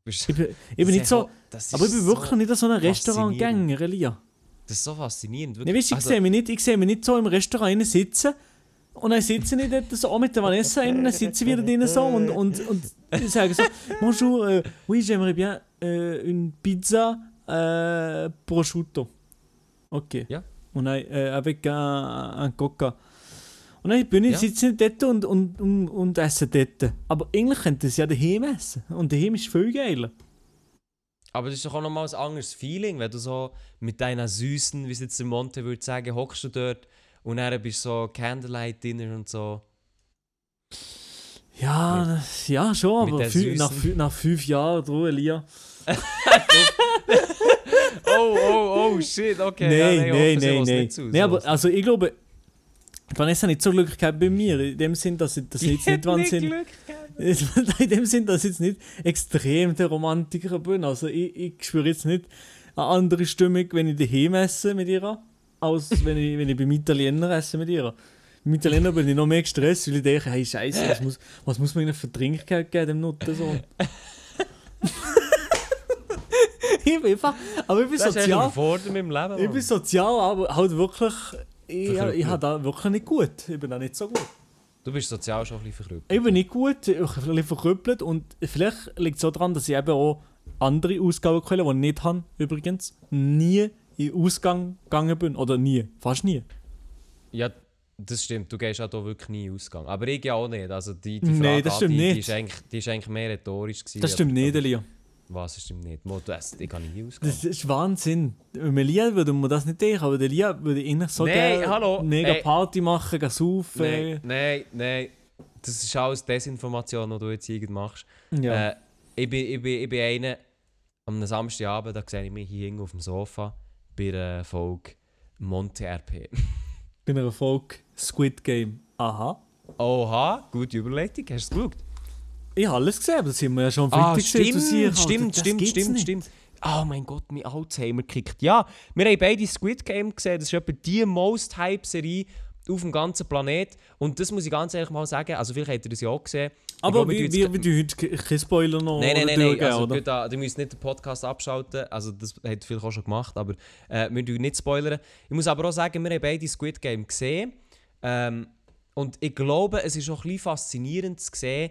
Ich bin, ich bin nicht so. Aber ich bin so- wirklich nicht so ein. Restaurantgänger, Elia. Das ist so faszinierend. Nee, wirklich. weißt, du, ich, Also, sehe mich nicht, ich sehe mich nicht so im Restaurant sitzen. Und dann sitze ich dort so mit der Vanessa innen, dann sitze ich wieder drinnen so und, und, und ich sage so, Bonjour, euh, oui, j'aimerais bien euh, une pizza euh, prosciutto. Okay. Ja. Und dann äh, avec un, un coca. Und dann bin ich, Ja. sitze ich dort und, und, und, und esse dort. Aber eigentlich könnte es ja daheim essen. Und daheim ist viel geiler. Aber das ist doch auch nochmal ein anderes Feeling, wenn du so mit deiner Süßen, wie es jetzt der Monte würde sagen, hockst du dort und dann bist du so Candlelight-Dinner und so. Ja, das- ja schon, Mit aber fü nach, nach fünf Jahren, du, Elia. Oh, oh, oh, shit, okay. Nein, ja, nein, nein, nein. Nein, sie aber also ich glaube, Vanessa hat nicht so Glück gehabt bei mir. In dem Sinn, dass ich das nicht. jetzt nicht wahnsinnig. In dem Sinn, dass ich jetzt nicht extrem der Romantiker bin. Also ich, ich spüre jetzt nicht eine andere Stimmung, wenn ich daheim esse mit ihr, als wenn ich, wenn ich beim Italiener esse mit ihr. Beim Italiener bin ich noch mehr gestresst, weil ich denke, hey Scheiße, was muss, was muss man ihnen für Trinkgeld geben, dem Nuttensohn? ich bin einfach, aber ich bin Das ist sozial. überfordert mit dem Leben. Ich bin sozial, aber halt wirklich. Ich, Verkrüppelt. ich habe da wirklich nicht gut. Ich bin da nicht so gut. Du bist sozial schon ein bisschen verrückt. Ich bin nicht gut, ich bin ein bisschen verkrüppelt und vielleicht liegt es auch daran, dass ich eben auch andere Ausgabenquellen, die ich nicht habe, übrigens, nie in Ausgang gegangen bin. Oder nie, fast nie. Ja, das stimmt. Du gehst auch hier wirklich nie in den Ausgang. Aber ich ja auch nicht. Also die, die Nee, Frage das an stimmt die, nicht. ist eigentlich, die ist eigentlich mehr rhetorisch gewesen. Das stimmt aber- nicht, Elia. Was, das stimmt nicht? Mo, du, also, ich kann nicht Ausgang. Das ist Wahnsinn. Mit Elia würde man das nicht denken, aber Elia würde eigentlich so Nein, hallo, mega ey. Party machen, gehen saufen. Nein, nein, nein. Das ist alles Desinformation, die du jetzt irgend machst. Ja. Äh, ich, bin, ich, bin, ich bin einer, am Samstagabend, da sehe ich mich hier auf dem Sofa bei der Folge Monte RP. Bei einer Folge Squid Game. Aha. Oha, gute Überleitung, hast du es geschaut? Ich habe alles gesehen, aber das sind wir ja schon am Ah, Freitag gesehen, stimmt, siehst, stimmt, stimmt, stimmt, stimmt. Oh mein Gott, mein Alzheimer kickt. Ja, wir haben beide Squid Game gesehen. Das ist etwa die most hype Serie auf dem ganzen Planet. Und das muss ich ganz ehrlich mal sagen. Also, vielleicht habt ihr das ja auch gesehen. Aber jetzt- du heute kein Spoiler noch Nein, nein, nein, nein. durchgeben, Also, da, du müsst nicht den Podcast abschalten. Also, das hat ihr vielleicht auch schon gemacht. Aber äh, wir tun nicht spoilern. Ich muss aber auch sagen, wir haben beide Squid Game gesehen. Ähm, und ich glaube, es ist auch ein bisschen faszinierend zu sehen,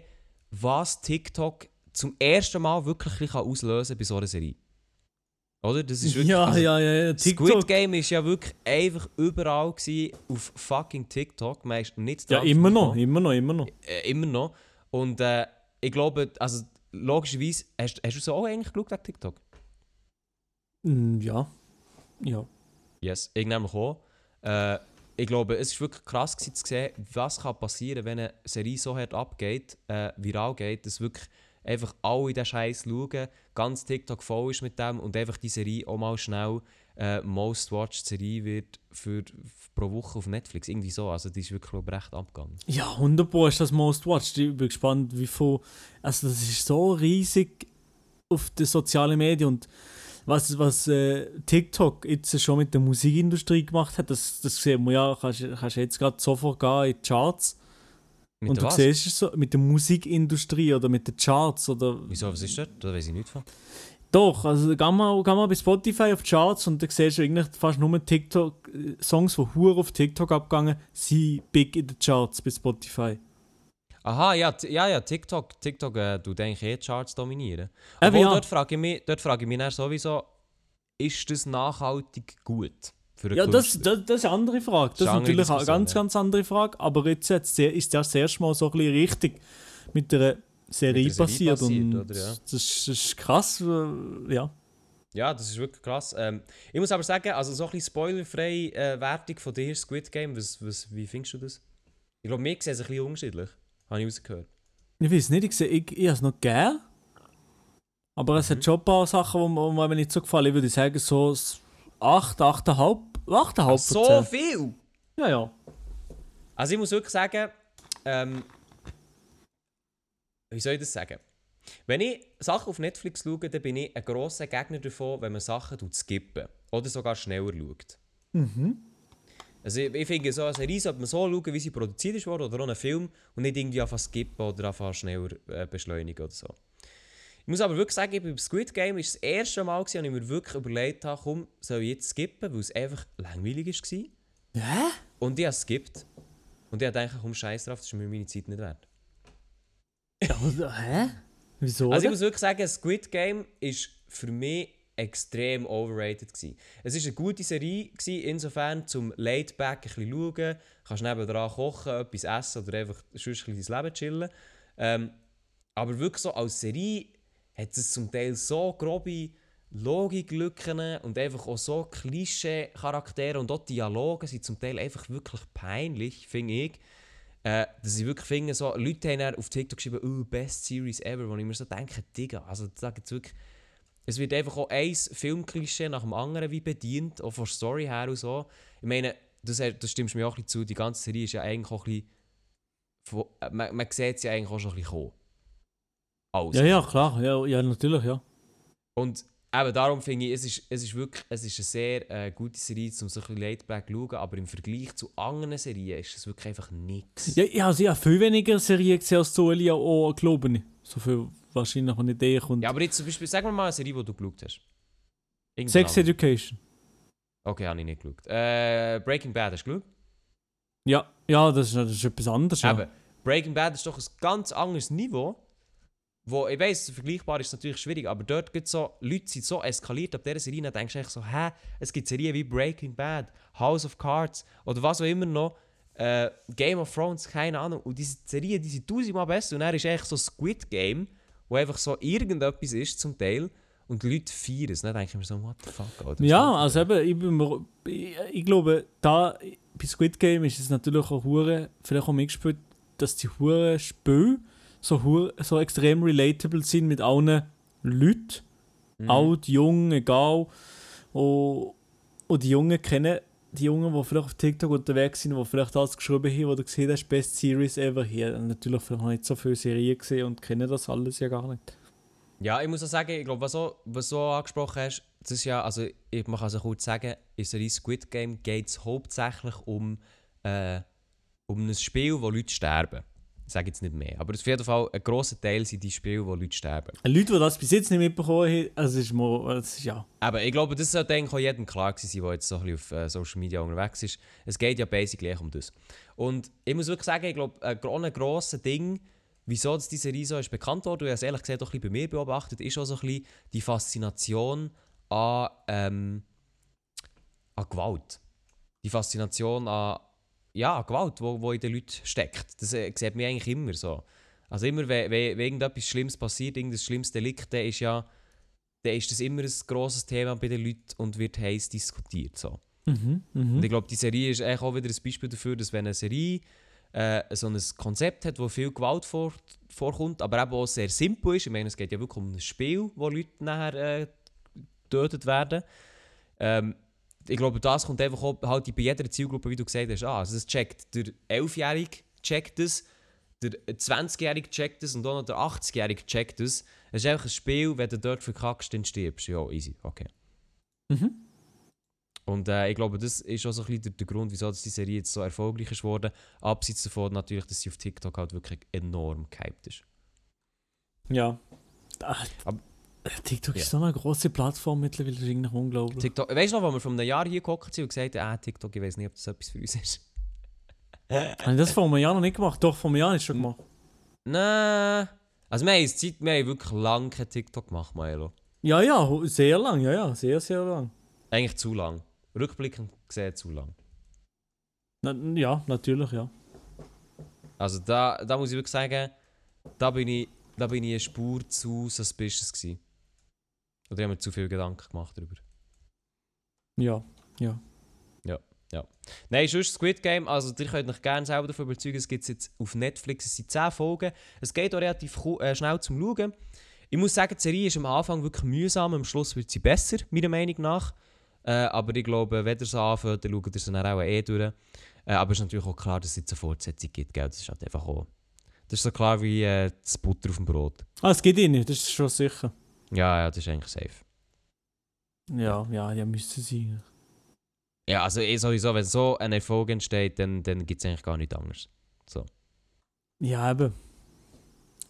was TikTok zum ersten Mal wirklich auslösen kann bei so einer Serie. Oder? Das ist wirklich, Ja, also, ja, ja, ja. Squid TikTok. Game ist ja wirklich einfach überall gewesen, auf fucking TikTok. Man ist nicht Ja, immer noch, immer noch, immer noch. Äh, immer noch. Und äh, ich glaube, also logischerweise, hast, hast du so auch eigentlich geschaut wegen TikTok? Mm, Ja. Ja. Yes, ich nämlich auch. Äh, ich glaube, es war wirklich krass gewesen, zu sehen, was kann passieren, wenn eine Serie so hart abgeht, äh, viral geht, dass wirklich einfach alle den Scheiß schauen, ganz TikTok voll ist mit dem und einfach die Serie auch mal schnell äh, Most Watched Serie wird für, pro Woche auf Netflix. Irgendwie so. Also die ist wirklich glaub, recht abgegangen. Ja, 100 Pro ist das Most Watched. Ich bin gespannt, wie viel. Also, das ist so riesig auf den sozialen Medien und was, was äh, TikTok jetzt schon mit der Musikindustrie gemacht hat, das, das sehen wir ja, kannst kannst jetzt gerade sofort gehen in die Charts. Mit und du was? siehst es so mit der Musikindustrie oder mit den Charts oder. Wieso, was ist das? Da weiß ich nicht von. Doch, also geh mal, geh mal bei Spotify auf die Charts und dann siehst du eigentlich fast nur TikTok, äh, Songs, die hure auf TikTok abgegangen sind, big in den Charts bei Spotify. Aha, ja, ja, ja, TikTok, TikTok äh, tut eigentlich eh die Charts dominieren. Aber ja. dort frage ich mich, dort frage ich mich sowieso, ist das nachhaltig gut Ja, das, das, das ist eine andere Frage. Das ist natürlich eine ganz, ja. ganz andere Frage. Aber jetzt ist das erste Mal so ein bisschen richtig mit der Serie, Mit der Serie passiert. passiert, oder, ja. das, ist, das ist krass. äh, Ja. Ja, das ist wirklich krass. Ähm, ich muss aber sagen, also so ein bisschen spoilerfreie äh, Wertung von dir, Squid Game, was, was, wie findest du das? Ich glaube, wir sehen es ein bisschen unterschiedlich, habe ich rausgehört. Ich weiß nicht, ich, ich, ich habe es noch gern. Aber es Mhm. hat schon ein paar Sachen, die mir- mir nicht so gefallen. Ich würde sagen, so s- 8, 8,5. 8,5 Ach, von so 10. viel! Ja, ja. Also ich muss wirklich sagen, ähm, wie soll ich das sagen? Wenn ich Sachen auf Netflix schaue, dann bin ich ein grosser Gegner davon, wenn man Sachen skippen oder sogar schneller schaut. Mhm. Also ich, ich finde, so eine Serie sollte man so schauen, wie sie produziert worden, oder auch einen Film, und nicht irgendwie einfach skippen oder einfach schneller äh, beschleunigen oder so. Ich muss aber wirklich sagen, beim Squid Game war es das erste Mal, als ich mir wirklich überlegt habe, komm, soll ich jetzt skippen, weil es einfach langweilig war. Hä? Und ich habe es skippt. Und ich habe gedacht, komm, scheiß drauf, das ist mir meine Zeit nicht wert. Ja, hä? Wieso? Also ich muss wirklich sagen, Squid Game ist für mich extrem overrated gewesen. Es war eine gute Serie, gewesen, insofern zum Laid-Back ein bisschen schauen, kannst nebendran kochen, etwas essen oder einfach sonst ein bisschen dein Leben chillen. Ähm, aber wirklich so als Serie hat es zum Teil so grobe Logiklücken und einfach auch so Klischee-Charaktere und auch Dialoge sind zum Teil einfach wirklich peinlich, finde ich. Äh, dass ich wirklich finde, so, Leute haben auf TikTok geschrieben, oh, best Series ever, wo ich mir so denke, Digga, also da gibt's wirklich, es wird einfach auch ein Filmklischee nach dem anderen wie bedient, auch von Story her und so. Ich meine, das, das stimmst mir auch ein bisschen zu, die ganze Serie ist ja eigentlich auch ein bisschen, äh, man, man sieht sie eigentlich auch schon ein bisschen kommen. Alles. Ja, ja, klar. Ja, ja natürlich, ja. Und eben darum finde ich, es ist, es ist wirklich es ist eine sehr äh, gute Serie, um so ein bisschen Laid-Back zu schauen, aber im Vergleich zu anderen Serien ist es wirklich einfach nichts. Ja, ja, also ich habe viel weniger Serien gesehen als du, Elia, auch, glaube ich. So viel wahrscheinlich eine Idee kommt. Ja, aber jetzt zum Beispiel, sag mir mal eine Serie, die du geschaut hast. Irgendeine Sex andere. Education. Okay, habe ich nicht geschaut. Äh, Breaking Bad hast du geschaut? Ja, ja das, ist, das ist etwas anderes. Ja. Eben, Breaking Bad ist doch ein ganz anderes Niveau. Wo, ich weiss, vergleichbar ist natürlich schwierig, aber dort gibt so, Leute sind so eskaliert ab dieser Serie, denkst du echt so, hä, es gibt Serien wie Breaking Bad, House of Cards oder was auch immer noch, äh, Game of Thrones, keine Ahnung. Und diese Serien, die sind tausendmal besser und dann ist echt so Squid Game, wo einfach so irgendetwas ist zum Teil und die Leute feiern es. Dann denke ich mir so, what the fuck, Alter, Ja, also eben, ich, bin ich, ich glaube, da bei Squid Game ist es natürlich auch hure, vielleicht auch mitgespielt, dass die hure Spiele so, so extrem relatable sind mit allen Leuten. Mhm. Alt, jung, egal. Und, und die Jungen kennen die Jungen, die vielleicht auf TikTok unterwegs sind, die vielleicht alles geschrieben haben, wo du gesehen hast, Best Series ever. Hier natürlich vielleicht noch nicht so viele Serien gesehen und kennen das alles ja gar nicht. Ja, ich muss auch sagen, ich glaube, was du was du angesprochen hast, das ist ja, also ich, man kann es kurz sagen, in Serie Squid Game geht es hauptsächlich um, äh, um ein Spiel, wo Leute sterben. Ich sage jetzt nicht mehr, aber auf jeden Fall ein grosser Teil sind die Spiele, wo Leute sterben. Leute, die das bis jetzt nicht mitbekommen haben, also ist mir, das ist, ja. Aber ich glaube, das sollte eigentlich auch jedem klar gewesen sein, der jetzt so ein bisschen auf äh, Social Media unterwegs ist. Es geht ja basically um das. Und ich muss wirklich sagen, ich glaube, ein, gro- ein grosses Ding, wieso das diese Serie so ist bekannt wurde, und ich habe es ehrlich gesagt auch ein bisschen bei mir beobachtet, ist auch so ein bisschen die Faszination an, ähm, an Gewalt. Die Faszination an, ja, Gewalt, wo, wo in den Leuten steckt. Das äh, sieht man eigentlich immer so. Also immer, wenn, wenn, wenn irgendetwas Schlimmes passiert, irgendein schlimmes Delikt, dann ist ja dann ist das immer ein grosses Thema bei den Leuten und wird heiß diskutiert. So. Mhm, mhm. Und ich glaube, die Serie ist eigentlich auch wieder ein Beispiel dafür, dass wenn eine Serie äh, so ein Konzept hat, wo viel Gewalt vor, vorkommt, aber eben auch sehr simpel ist. Ich meine, es geht ja wirklich um ein Spiel, wo Leute nachher äh, getötet werden. Ähm, ich glaube, das kommt einfach auch halt bei jeder Zielgruppe, wie du gesagt hast, ah, also das checkt der 11-Jährige checkt es, der 20-Jährige checkt es und auch noch der 80-Jährige checkt es. Es ist einfach ein Spiel, wenn du dort verkackst, dann stirbst. Ja, easy, okay. Mhm. Und äh, ich glaube, das ist auch so ein bisschen der, der Grund, wieso die Serie jetzt so erfolgreich ist geworden. Abseits davon natürlich, dass sie auf TikTok halt wirklich enorm gehypt ist. Ja. Aber- TikTok ist so eine große Plattform mittlerweile, das ist irgendwie unglaublich. TikTok, weißt du noch, als wir vor einem Jahr hier gehockt sind und gesagt haben, ah, TikTok, ich weiß nicht, ob das etwas für uns ist. Habe ich das vor einem Jahr noch nicht gemacht? Doch, vor einem Jahr ist es schon gemacht. Nein. Also wir haben, Zeit, wir haben wirklich lange kein TikTok gemacht, Maelo. Ja, ja, sehr lang, ja, ja, sehr, sehr lang. Eigentlich zu lang. Rückblickend gesehen zu lang. Na, ja, natürlich, ja. Also da, da muss ich wirklich sagen, da bin ich, da bin ich eine Spur zu suspicious gewesen. Oder ich habe mir zu viel Gedanken gemacht darüber. Ja, ja. Nein, sonst Squid Game, also ihr könnt euch gerne selber davon überzeugen, es gibt jetzt auf Netflix, es sind 10 Folgen. Es geht auch relativ äh, schnell zum Schauen. Ich muss sagen, die Serie ist am Anfang wirklich mühsam, am Schluss wird sie besser, meiner Meinung nach. Äh, aber ich glaube, wenn ihr so anfängt, dann schaut ihr sie dann auch eh durch. Äh, aber es ist natürlich auch klar, dass es jetzt eine Fortsetzung gibt, gell? Das ist halt einfach auch... Das ist so klar wie äh, das Butter auf dem Brot. Ah, es geht eh nicht, das ist schon sicher. Ja, ja, das ist eigentlich safe. Ja, ja, ja, müsste sein. Ja, also eh sowieso, wenn so ein Erfolg entsteht, dann, dann gibt es eigentlich gar nichts anderes. Ja, eben.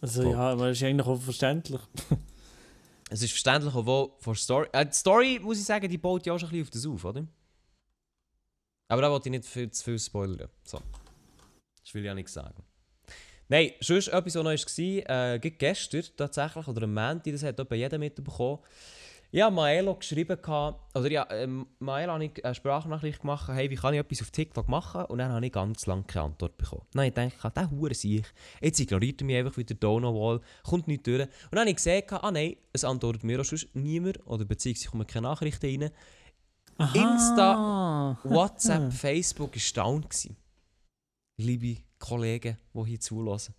Also, Voll. ja, aber das ist eigentlich auch verständlich. Es ist verständlich, obwohl von Story. Äh, die Story, muss ich sagen, die baut ja auch schon ein bisschen auf das auf, oder? Aber da wollte ich nicht viel, zu viel spoilern. So. Das will ich ja nichts sagen. Nein, sonst etwas, was noch war, äh, gestern tatsächlich, oder am Montag, das hat etwa jeder mitbekommen. Ich habe Maelo geschrieben, oder ja, ähm, Maelo habe ich eine Sprachnachricht gemacht, hey, wie kann ich etwas auf TikTok machen? Und dann habe ich ganz lange keine Antwort bekommen. Dann habe ich gedacht, der Hure sich. Jetzt ignoriert er mich einfach wieder Donau-Wall, kommt nicht durch. Und dann habe ich gesehen, ah nein, es antwortet mir auch sonst niemand, oder beziehungsweise kommen keine Nachrichten rein. Aha. Insta- WhatsApp, Facebook war down. Gewesen. Liebe Kollegen, die hier zulassen.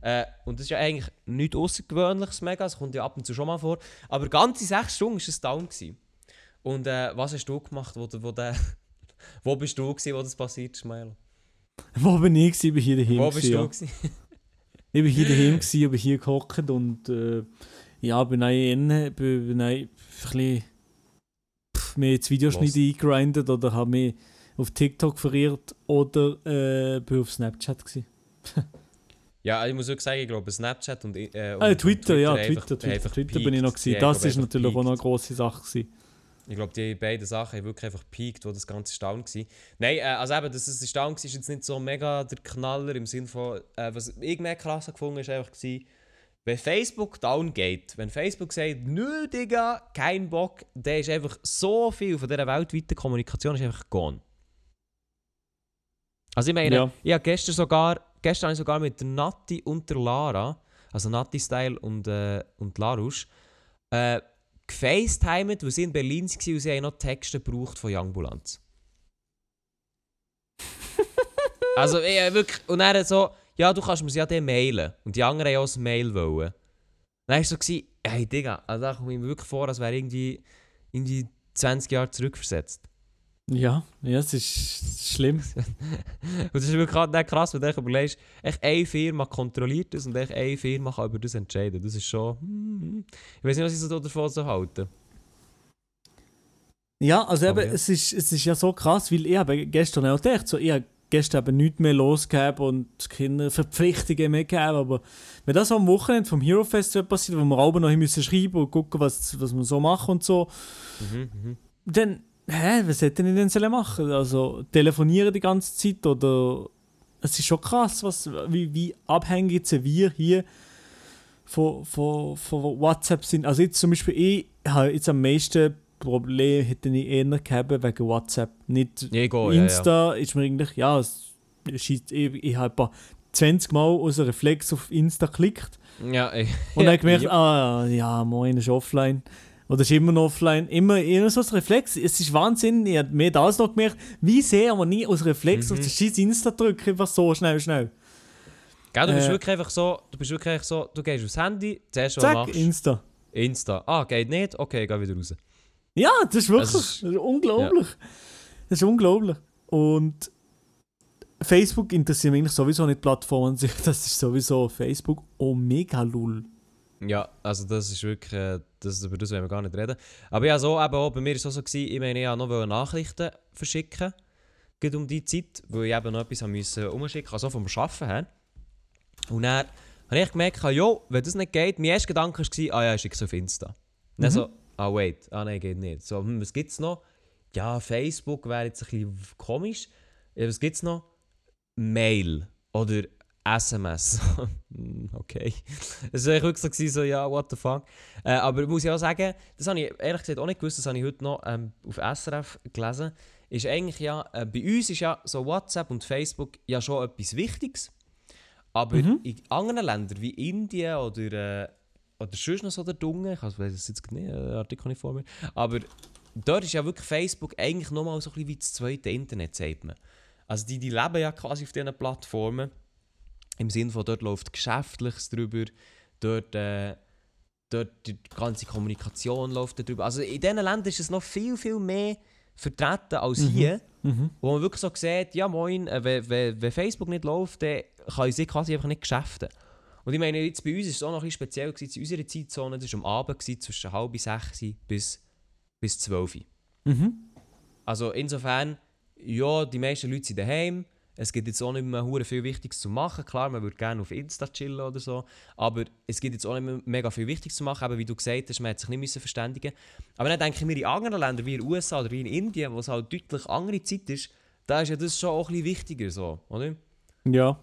Äh, und das ist ja eigentlich nichts Außergewöhnliches, mega. Es kommt ja ab und zu schon mal vor. Aber ganze sechs Stunden war es down. Gewesen. Und äh, was hast du gemacht, wo, wo, der, wo bist du, gewesen, wo das passiert ist, Milo? Wo bin ich? gewesen? Ich bin hier daheim. Wo bist gewesen, du? ja. Ich bin hier daheim, gewesen, ich bin hier gehockt und äh, ja, bin auch innen, bin, bin auch ein bisschen pff, mir jetzt Videos Los. nicht eingegrindet oder habe mich auf TikTok verirrt oder äh, bin auf Snapchat gewesen. Ja, ich muss wirklich sagen, ich glaube, Snapchat und, äh, und Ah, und Twitter, ja, Twitter, einfach- Twitter, einfach Twitter bin ich noch peaked. Die gewesen. haben, Das ist ich, natürlich auch noch eine peaked. grosse Sache gewesen. Ich glaube, die beiden Sachen haben wirklich einfach peaked, wo das Ganze down war. Nein, äh, also eben, dass es down war, ist jetzt nicht so mega der Knaller im Sinne von, äh, was ich mehr krass gefunden habe, ist einfach gewesen, wenn Facebook down geht, wenn Facebook sagt, nö, Digga, kein Bock, dann ist einfach so viel von dieser weltweiten Kommunikation ist einfach gone. Also ich meine, Ja. ich habe gestern sogar, gestern habe ich sogar mit der Nati und der Lara, also Nati Style und, äh, und Larusch, äh, gefacetimed, weil sie in Berlin waren und sie haben noch Texte gebraucht von Youngbulanz. also ich, wirklich, und dann so, ja, du kannst mir sie ja dann mailen. Und die anderen haben auch ein Mail wollen. Dann war so, hey Digga, also da komme ich mir wirklich vor, als wäre irgendwie, irgendwie 20 Jahre zurückversetzt. Ja, ja, es ist schlimm. Und das ist wirklich nicht krass, wenn du überlegst, echt eine Firma kontrolliert das und echt eine Firma kann über das entscheiden. Das ist schon. hm, Ich weiß nicht, was ich so davon so halte. Ja, also Aber eben, ja. Es, ist, es ist ja so krass, weil ich habe gestern auch gedacht, so, ich habe gestern eben nichts mehr losgegeben und keine Verpflichtungen mehr gegeben, aber wenn das am Wochenende vom Hero Festival passiert, wo wir auch noch müssen schreiben und gucken, was, was wir so machen und so, Mhm, mhm. dann, hä, was hätte ich denn sollen machen? Also telefonieren die ganze Zeit oder es ist schon krass, was, wie, wie abhängig jetzt wir hier von, von, von WhatsApp sind. Also jetzt zum Beispiel, ich habe jetzt am meisten Probleme hätte ich eher gehabt wegen WhatsApp. Nicht ich gehe, ja, ja. Insta ist mir eigentlich, ja, es scheisst- ich, ich habe etwa 20 Mal aus Reflex auf Insta geklickt Ja, ey. und dann gemerkt, Ja. ah ja, moin, ist offline. Oder ist immer noch offline? Immer, immer so ein Reflex. Es ist Wahnsinn. Ich habe mir das noch gemerkt, wie sehr man nie aus Reflex Mhm. auf das scheiß Insta drücken, einfach so schnell, schnell. Gell, du bist Äh. wirklich einfach so, du bist wirklich einfach so, du gehst aufs Handy, zuerst was Zack, machst, Insta. Insta. Ah, geht nicht? Okay, geh wieder raus. Ja, das ist wirklich Es ist- das ist unglaublich. Das ist unglaublich. Und Facebook interessiert mich eigentlich sowieso nicht die Plattform an sich. Das ist sowieso Facebook Omega Lull. Ja, also das ist wirklich, äh, das, über das wollen wir gar nicht reden. Aber ja, so, eben auch, bei mir war es auch so, gewesen, ich meine, ich wollte noch Nachrichten verschicken, gerade um die Zeit, weil ich eben noch etwas müssen umschicken, also vom Arbeiten her. Und dann habe ich gemerkt, jo, wenn das nicht geht, mein erster Gedanke war, ah ja, ich schicke es auf Insta. Und dann so, ah wait, ah nein, geht nicht. So, hm, was gibt's noch? Ja, Facebook wäre jetzt ein bisschen komisch. Ja, was gibt's noch? Mail oder SMS. Hm, okay. Das war wirklich so, so, ja, what the fuck. Äh, aber muss ich auch sagen, das habe ich ehrlich gesagt auch nicht gewusst, das habe ich heute noch ähm, auf SRF gelesen. Ist eigentlich ja, äh, bei uns ist ja so WhatsApp und Facebook ja schon etwas Wichtiges. Aber Mhm. in anderen Ländern wie Indien oder, äh, oder sonst noch so der Dunge, ich weiß es jetzt nicht, äh, den Artikel nicht vor mir, aber dort ist ja wirklich Facebook eigentlich nochmal so ein bisschen wie das zweite Internet, sagt man. Also die, die leben ja quasi auf diesen Plattformen. Im Sinne von, dort läuft Geschäftliches drüber, dort, äh, dort die ganze Kommunikation läuft darüber. Also in diesen Ländern ist es noch viel, viel mehr vertreten als hier. Mhm. Wo man wirklich so sieht, ja moin, äh, wenn, wenn, wenn Facebook nicht läuft, dann kann sie quasi einfach nicht geschäften. Und ich meine, jetzt bei uns war es auch noch ein bisschen speziell, gewesen, in unserer Zeitzone, das war am Abend, gewesen, zwischen halb sechs bis, bis zwölf. Mhm. Also insofern, ja, die meisten Leute sind daheim. Es gibt jetzt auch nicht mehr viel Wichtiges zu machen. Klar, man würde gerne auf Insta chillen oder so. Aber es gibt jetzt auch nicht mehr mega viel Wichtiges zu machen. Eben, wie du gesagt hast, man hat sich nicht müssen verständigen Aber dann denke ich mir, in anderen Ländern, wie in den USA oder wie in Indien, wo es halt deutlich andere Zeit ist, da ist ja das schon auch ein bisschen wichtiger, so, oder? Ja.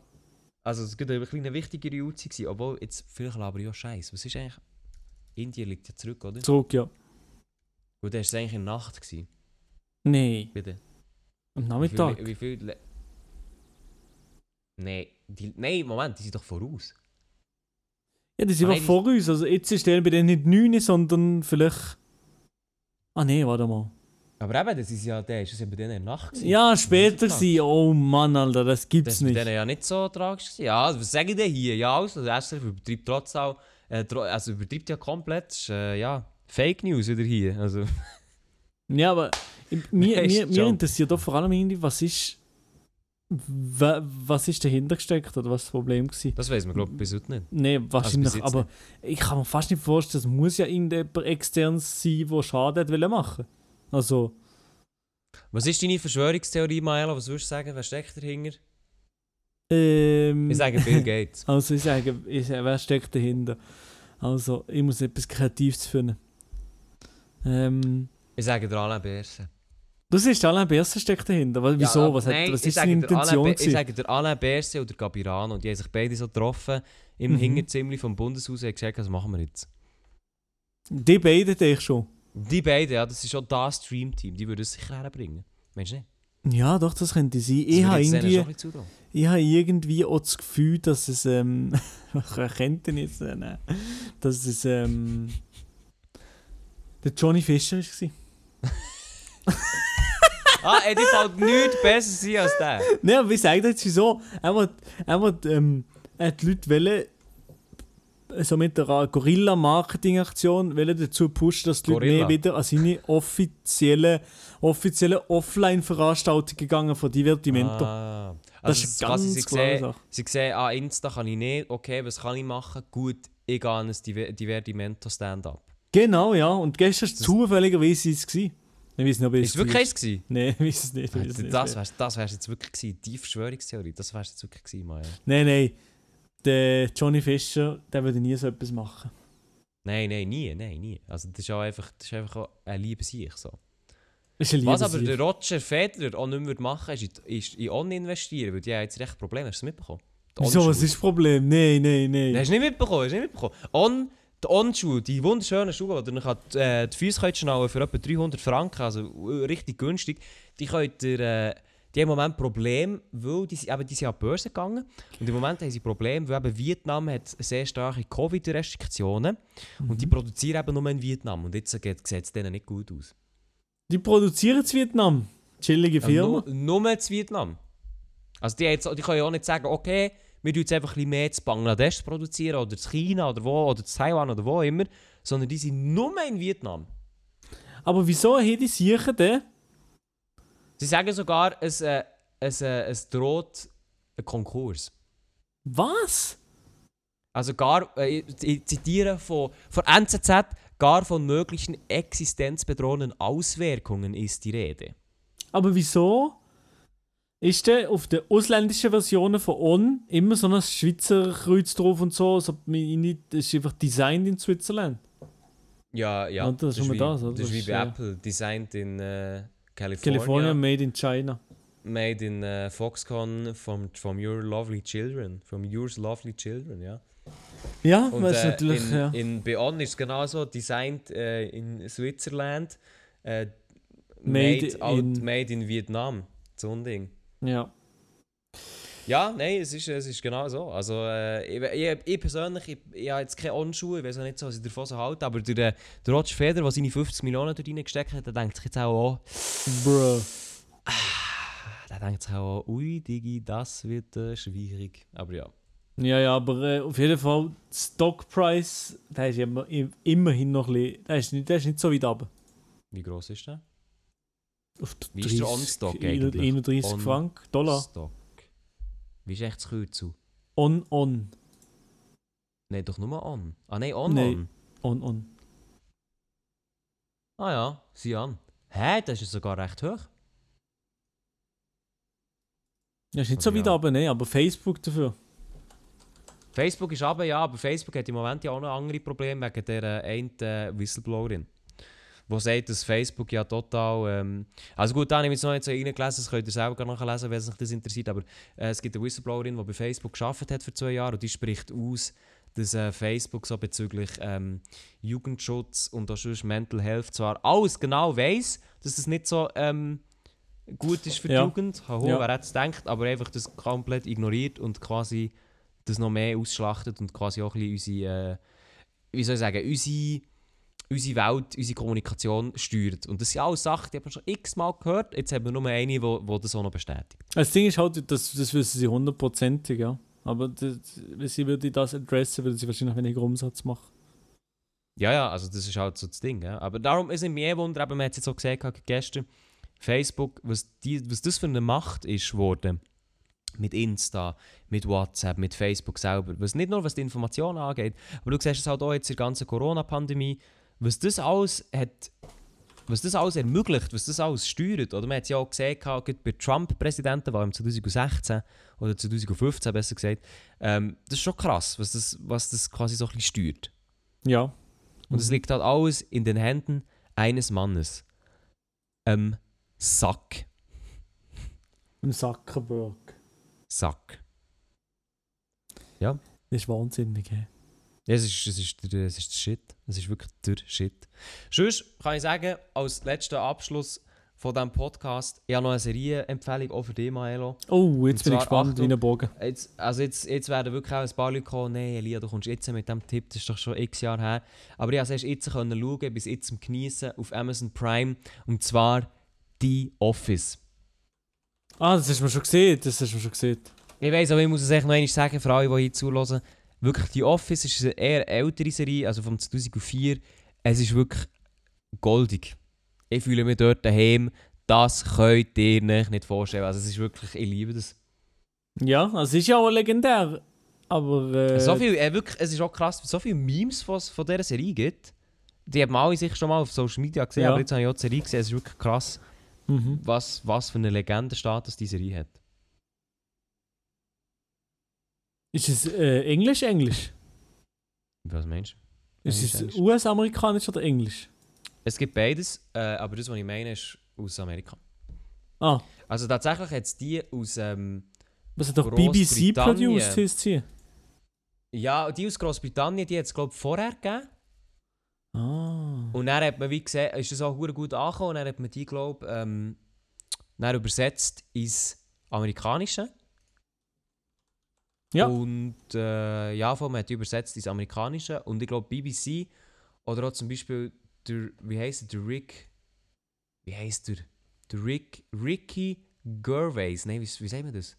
Also es gibt eine kleine wichtigere Uhrzeit. Obwohl, jetzt vielleicht aber ja scheiße. Was ist eigentlich... Indien liegt ja zurück, oder? Zurück, ja. Gut, da war es eigentlich in der Nacht. Gewesen, Nein. bitte. Am Wie Nachmittag. viel, wie viel Nein, die, nein, Moment, die sind doch voraus. Ja, die sind Ah, einfach nein, vor uns. Also jetzt ist der bei denen nicht 9, sondern vielleicht. Ah nee, warte mal. Aber eben, das ist ja, der ist das ja bei denen in der Nacht. gewesen. Ja, Das später sie. Oh Mann, Alter, das Das gibt's ist bei nicht. denen ja nicht so tragisch. gewesen. Ja, also, was sage ich denn hier? Ja, also, der SRF übertreibt trotzdem auch, äh, also übertreibt ja komplett. Das ist, äh, ja, Fake News wieder hier. Also, Ja, aber mir, Nein, mir, mir interessiert doch vor allem irgendwie, was ist. Wa- Was ist dahinter gesteckt oder was das Problem war? das weiß man, glaube ich, bis heute nicht. Nee, wahrscheinlich, jetzt aber ich kann mir fast nicht vorstellen, es muss ja irgendjemand extern sein, der Schaden hat wollen machen. Also, Was ist deine Verschwörungstheorie, Maela? Was würdest du sagen? Wer steckt dahinter? ähm, Ich sage Bill Gates. Also ich sage, ich sage, wer steckt dahinter? Also, ich muss etwas Kreatives finden. Ähm, Ich sage der Alain Berset. Du siehst, Alain Berset steckt dahinter. Wieso? Ja, was, hat, nein, was ist seine Alain Intention? Be- Ich sage der Alain Berset und der Gabirano. Und die haben sich beide so getroffen im Mhm. Hinterzimmer vom Bundeshaus und gesagt, was machen wir jetzt? Die beiden, denke ich schon. Die beiden, ja, das ist schon das Stream-Team. Die würden es sicher herbringen. Meinst du nicht? Ja, doch, das könnte sein. Das Ich habe irgendwie, ich habe irgendwie auch das Gefühl, dass es, ähm, kennt den jetzt, äh, nein. dass es, ähm, der Johnny Fischer war. Ah, ey, die fällt nichts besser sein als der. Nein, aber wie sagt er jetzt wieso? Er er ähm, er hat die Leute wollen, so mit der Gorilla-Marketing-Aktion dazu pushen, dass die Leute Gorilla. mehr wieder an seine offiziellen, offiziellen Offline-Veranstaltungen gegangen von Divertimento. Ah. das Also, ist quasi, ganz sie klare sehen, Sache. sie sehen, ah, Insta kann ich nicht. Okay, was kann ich machen? Gut, ich gehe an ein Diver- Divertimento-Stand-up. Genau, ja. Und gestern war es zufälligerweise es. Ich weiß nicht, ob Ist es wirklich eins gewesen? Nein, ich weiß es nicht. Ich nicht. Das wär's, das wär's jetzt wirklich gewesen. Die Verschwörungstheorie, das wär's jetzt wirklich gewesen, Maja. Nein, nein. Der Johnny Fischer, der würde nie so etwas machen. Nein, nein, nie, nein, nie. Also das ist auch einfach, das ist einfach auch ein Liebe sich so. Was aber der Roger Federer auch nicht mehr machen ist, ist in On investieren, weil die haben jetzt recht Probleme. Hast du es mitbekommen? Wieso, was ist das Problem? Nein, nein. Nein, hast du nicht mitbekommen, hast du nicht mitbekommen. On, die On-Schuhe, die wunderschönen Schuhe, die ihr könnt, äh, die Füße könnt schnallen für etwa 300 Franken, also äh, richtig günstig, die könnt ihr, äh, die haben im Moment Probleme, weil die, eben, die sind an die Börse gegangen. Und im Moment haben sie Probleme, weil eben Vietnam hat sehr starke Covid-Restriktionen und die produzieren eben nur in Vietnam. Und jetzt sieht es denen nicht gut aus. Die produzieren in Vietnam. Chillige Firma. Ja, nur, nur in Vietnam. Also die, jetzt, die können ja auch nicht sagen, okay, wir tun jetzt einfach ein mehr zu Bangladesch produzieren oder zu China oder wo, oder zu Taiwan oder wo immer, sondern die sind nur in Vietnam. Aber wieso haben die sicher denn? Sie sagen sogar, es, äh, es, äh, es droht ein Konkurs. Was? Also gar, äh, ich- ich zitiere von, von NZZ, gar von möglichen existenzbedrohenden Auswirkungen ist die Rede. Aber wieso ist denn auf den ausländischen Versionen von On immer so ein Schweizer Kreuz drauf und so? so nicht, das ist einfach designed in Switzerland. Ja, ja. Und das ist schon mal wie, das, oder? Das ist Das wie ist, bei äh, Apple, designed in äh, California, California made in China. made in äh, Foxconn from, from your lovely children, from yours lovely children, ja. Ja, Und das ist äh, natürlich, in, ja. in Beyond ist es genauso, designed äh, in Switzerland, äh, Made made, out, in- made in Vietnam, so ein Ding. Ja. Ja, nein, es ist, es ist genau so. Also, äh, ich, ich, ich persönlich, ich, ich habe jetzt keine On-Schuhe, ich weiß auch nicht was ich davon so halte, aber der, der der Roger Federer, der seine 50 Millionen dort reingesteckt hat, der denkt sich jetzt auch, oh, Bruh. der denkt sich auch, ui, Digi, das wird äh, schwierig. Aber ja. Ja, ja, aber äh, auf jeden Fall, der Stockpreis, der ist immer, im- immerhin noch ein bisschen, der ist nicht, der ist nicht so weit runter. Wie groß ist der? Auf Wie ist der On-Stock eigentlich? 31 On- Franken, Dollar. Stock. Wie ist echt das Kürzel? On, on, Nein, doch nur On. Ah, nein, On, Nein. On. on, on. Ah ja, sieh an. Hä, das ist sogar recht hoch. Ja, ist nicht so Aber weit ja. runter, ne, aber Facebook dafür. Facebook ist aber ja, aber Facebook hat im Moment ja auch noch andere Probleme wegen der äh, einen äh, Whistleblowerin. Wo sagt, dass Facebook ja total. Ähm, also gut, da habe ich jetzt noch nicht so reingelesen, das könnt ihr selber nachlesen, wenn es euch das interessiert. Aber äh, es gibt eine Whistleblowerin, die bei Facebook gearbeitet hat für zwei Jahre und die spricht aus, dass äh, Facebook so bezüglich ähm, Jugendschutz und auch sonst Mental Health zwar alles genau weiß, dass das nicht so ähm, gut ist für Ja. die Jugend. Haho, Ja. wer es gedacht, aber einfach das komplett ignoriert und quasi das noch mehr ausschlachtet und quasi auch ein bisschen unsere, äh, wie soll ich sagen, unsere, unsere Welt, unsere Kommunikation steuert. Und das sind alles Sachen, die haben wir schon x-mal gehört. Jetzt haben wir nur eine, die wo, wo das auch noch bestätigt. Das Ding ist halt, das, das wissen sie hundertprozentig, ja. Aber das, wenn sie würde das adressen, würde sie wahrscheinlich weniger Umsatz machen. Ja, ja, also das ist halt so das Ding. Ja. Aber darum ist es mir eh Wunder, eben, man hat es jetzt auch gesehen gestern, Facebook, was, die, was das für eine Macht ist geworden. Mit Insta, mit WhatsApp, mit Facebook selber. Was nicht nur was die Informationen angeht, aber du siehst es halt auch jetzt in der ganzen Corona-Pandemie, was das alles hat, was das alles ermöglicht, was das alles steuert. Oder man hat es ja auch gesehen, gerade bei Trump-Präsidenten, war im 2016 oder 2015 besser gesagt, ähm, das ist schon krass, was das, was das quasi so ein bisschen steuert. Ja. Und es Mhm. liegt halt alles in den Händen eines Mannes. Ähm, Sack. Im Zuckerberg. Sack. Das ist wahnsinnig, hä? Ja, es ist, es, ist der, es ist der Shit. Es ist wirklich der Shit. Sonst kann ich sagen, als letzter Abschluss von diesem Podcast, ich habe noch eine Serienempfehlung auch für dich, Maelo. Oh, jetzt bin ich gespannt, Achtung, wie ein Bogen. Jetzt, also jetzt, jetzt werden wirklich auch ein paar Leute kommen, nein, Elia, du kommst jetzt mit dem Tipp, das ist doch schon x Jahre her. Aber ich konnte es jetzt können schauen, bis jetzt zum Genießen auf Amazon Prime. Und zwar The Office. Ah, das hast du mir schon gesehen, das hast du mir schon gesehen. Ich weiss, aber ich muss es echt noch einmal sagen, für alle, die hier zuhören. Wirklich, die Office ist eine eher ältere Serie, also vom 2004. Es ist wirklich goldig. Ich fühle mich dort daheim. Das könnt ihr euch nicht vorstellen. Also es ist wirklich, ich liebe das. Ja, es ist ja auch legendär. Aber. Äh, so viel, äh, wirklich, es ist auch krass, so viele Memes von, von dieser Serie gibt. Die haben alle sich schon mal auf Social Media gesehen, Ja. aber jetzt habe ich auch die Serie gesehen. Es ist wirklich krass, Mhm. was, was für eine Legendenstatus diese Serie hat. Ist es äh, Englisch, Englisch? Was meinst du? Ist es. US-amerikanisch oder Englisch? Es gibt beides, äh, aber das, was ich meine, ist aus Amerika. Ah, Also tatsächlich hat es die aus, ähm, was hat doch BBC Großbritannien. produced, heisst sie? ja, die aus Großbritannien, die hat es glaube ich vorher gegeben. Ah. Und dann hat man wie gesehen, ist das auch gut angekommen und dann hat man die glaube ähm, dann übersetzt ins Amerikanische. Ja. Und äh, ja, vor allem hat übersetzt ins Amerikanische. Und ich glaube, BBC oder auch zum Beispiel der, wie heißt der, der Rick, wie heißt der? Der Rick, Ricky Gervais, nein, wie, wie sagt man das?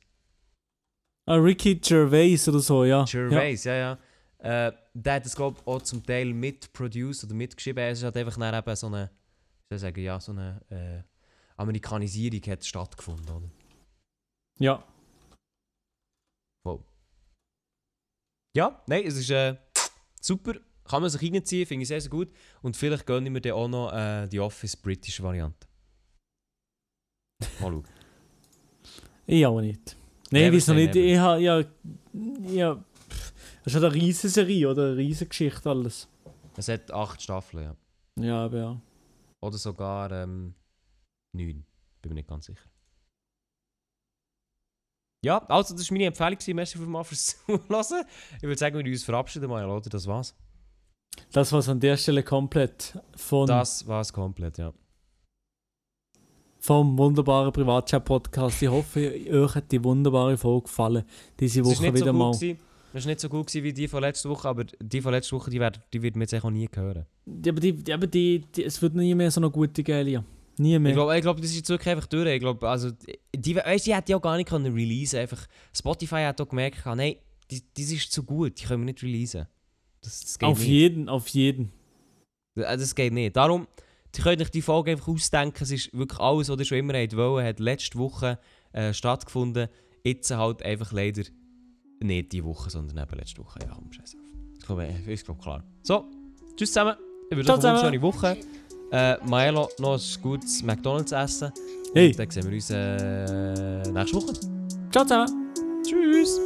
Ah, Ricky Gervais oder so, ja. Gervais, ja, ja. Äh, der hat das, glaube ich, auch zum Teil mitproduced oder mitgeschrieben. Es hat einfach dann eben so eine, wie soll ich sagen, ja, so eine äh, Amerikanisierung hat stattgefunden, oder? Ja. ja. Wow. Ja, nein, es ist äh, super. Kann man sich reinziehen, finde ich sehr, sehr gut. Und vielleicht gönne ich mir dann auch noch äh, die Office britische Variante. Mal schauen. Ich auch nicht. Nein, Never wieso say nicht? never. Ich habe ja. ja das ist halt eine riesige Serie oder eine riesige Geschichte alles. Es hat acht Staffeln, ja. Ja, aber ja. Oder sogar ähm, neun. Bin mir nicht ganz sicher. Ja, also das war meine Empfehlung. Merci vielmals fürs Zuhören. Ich würde sagen, wir uns verabschieden mal, oder? Das war's. Das war an der Stelle komplett von, Das war's komplett, ja. vom wunderbaren Privatchat-Podcast. Ich hoffe, euch hat die wunderbare Folge gefallen. Diese Woche wieder so mal. gewesen. Es war nicht so gut gewesen wie die von letzter Woche, aber die von letzter Woche, die, werd, die wird mir jetzt auch nie hören. Ja, aber die, die, aber die, die, es wird nie mehr so eine gute Geile. Nie mehr. Ich glaube, glaub, das ist jetzt wirklich einfach durch. Ich glaube, also, die, weißt, die hätte ja auch gar nicht können releasen Einfach, Spotify hat auch gemerkt, ah, nein, die, das ist zu gut, die können wir nicht releasen. Das, das auf nicht. jeden, auf jeden. Äh, Das geht nicht. Darum, ihr könnt euch die Folge einfach ausdenken. Es ist wirklich alles, was ihr schon immer wollt, hat letzte Woche äh, stattgefunden. Jetzt halt einfach leider nicht diese Woche, sondern eben letzte Woche. Ja, komm, scheiß auf. Ich glaube, äh, ist glaub, klar. So, tschüss zusammen. Ich wünsche euch eine schöne Woche. Äh, Maelo, noch ein gutes McDonalds essen. Hey. Und dann sehen wir uns äh, nächste Woche. Ciao zusammen. Tschüss.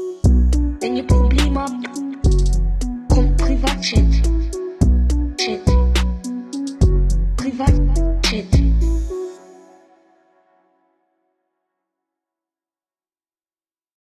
Wenn ihr Probleme habt, kommt Privatchat.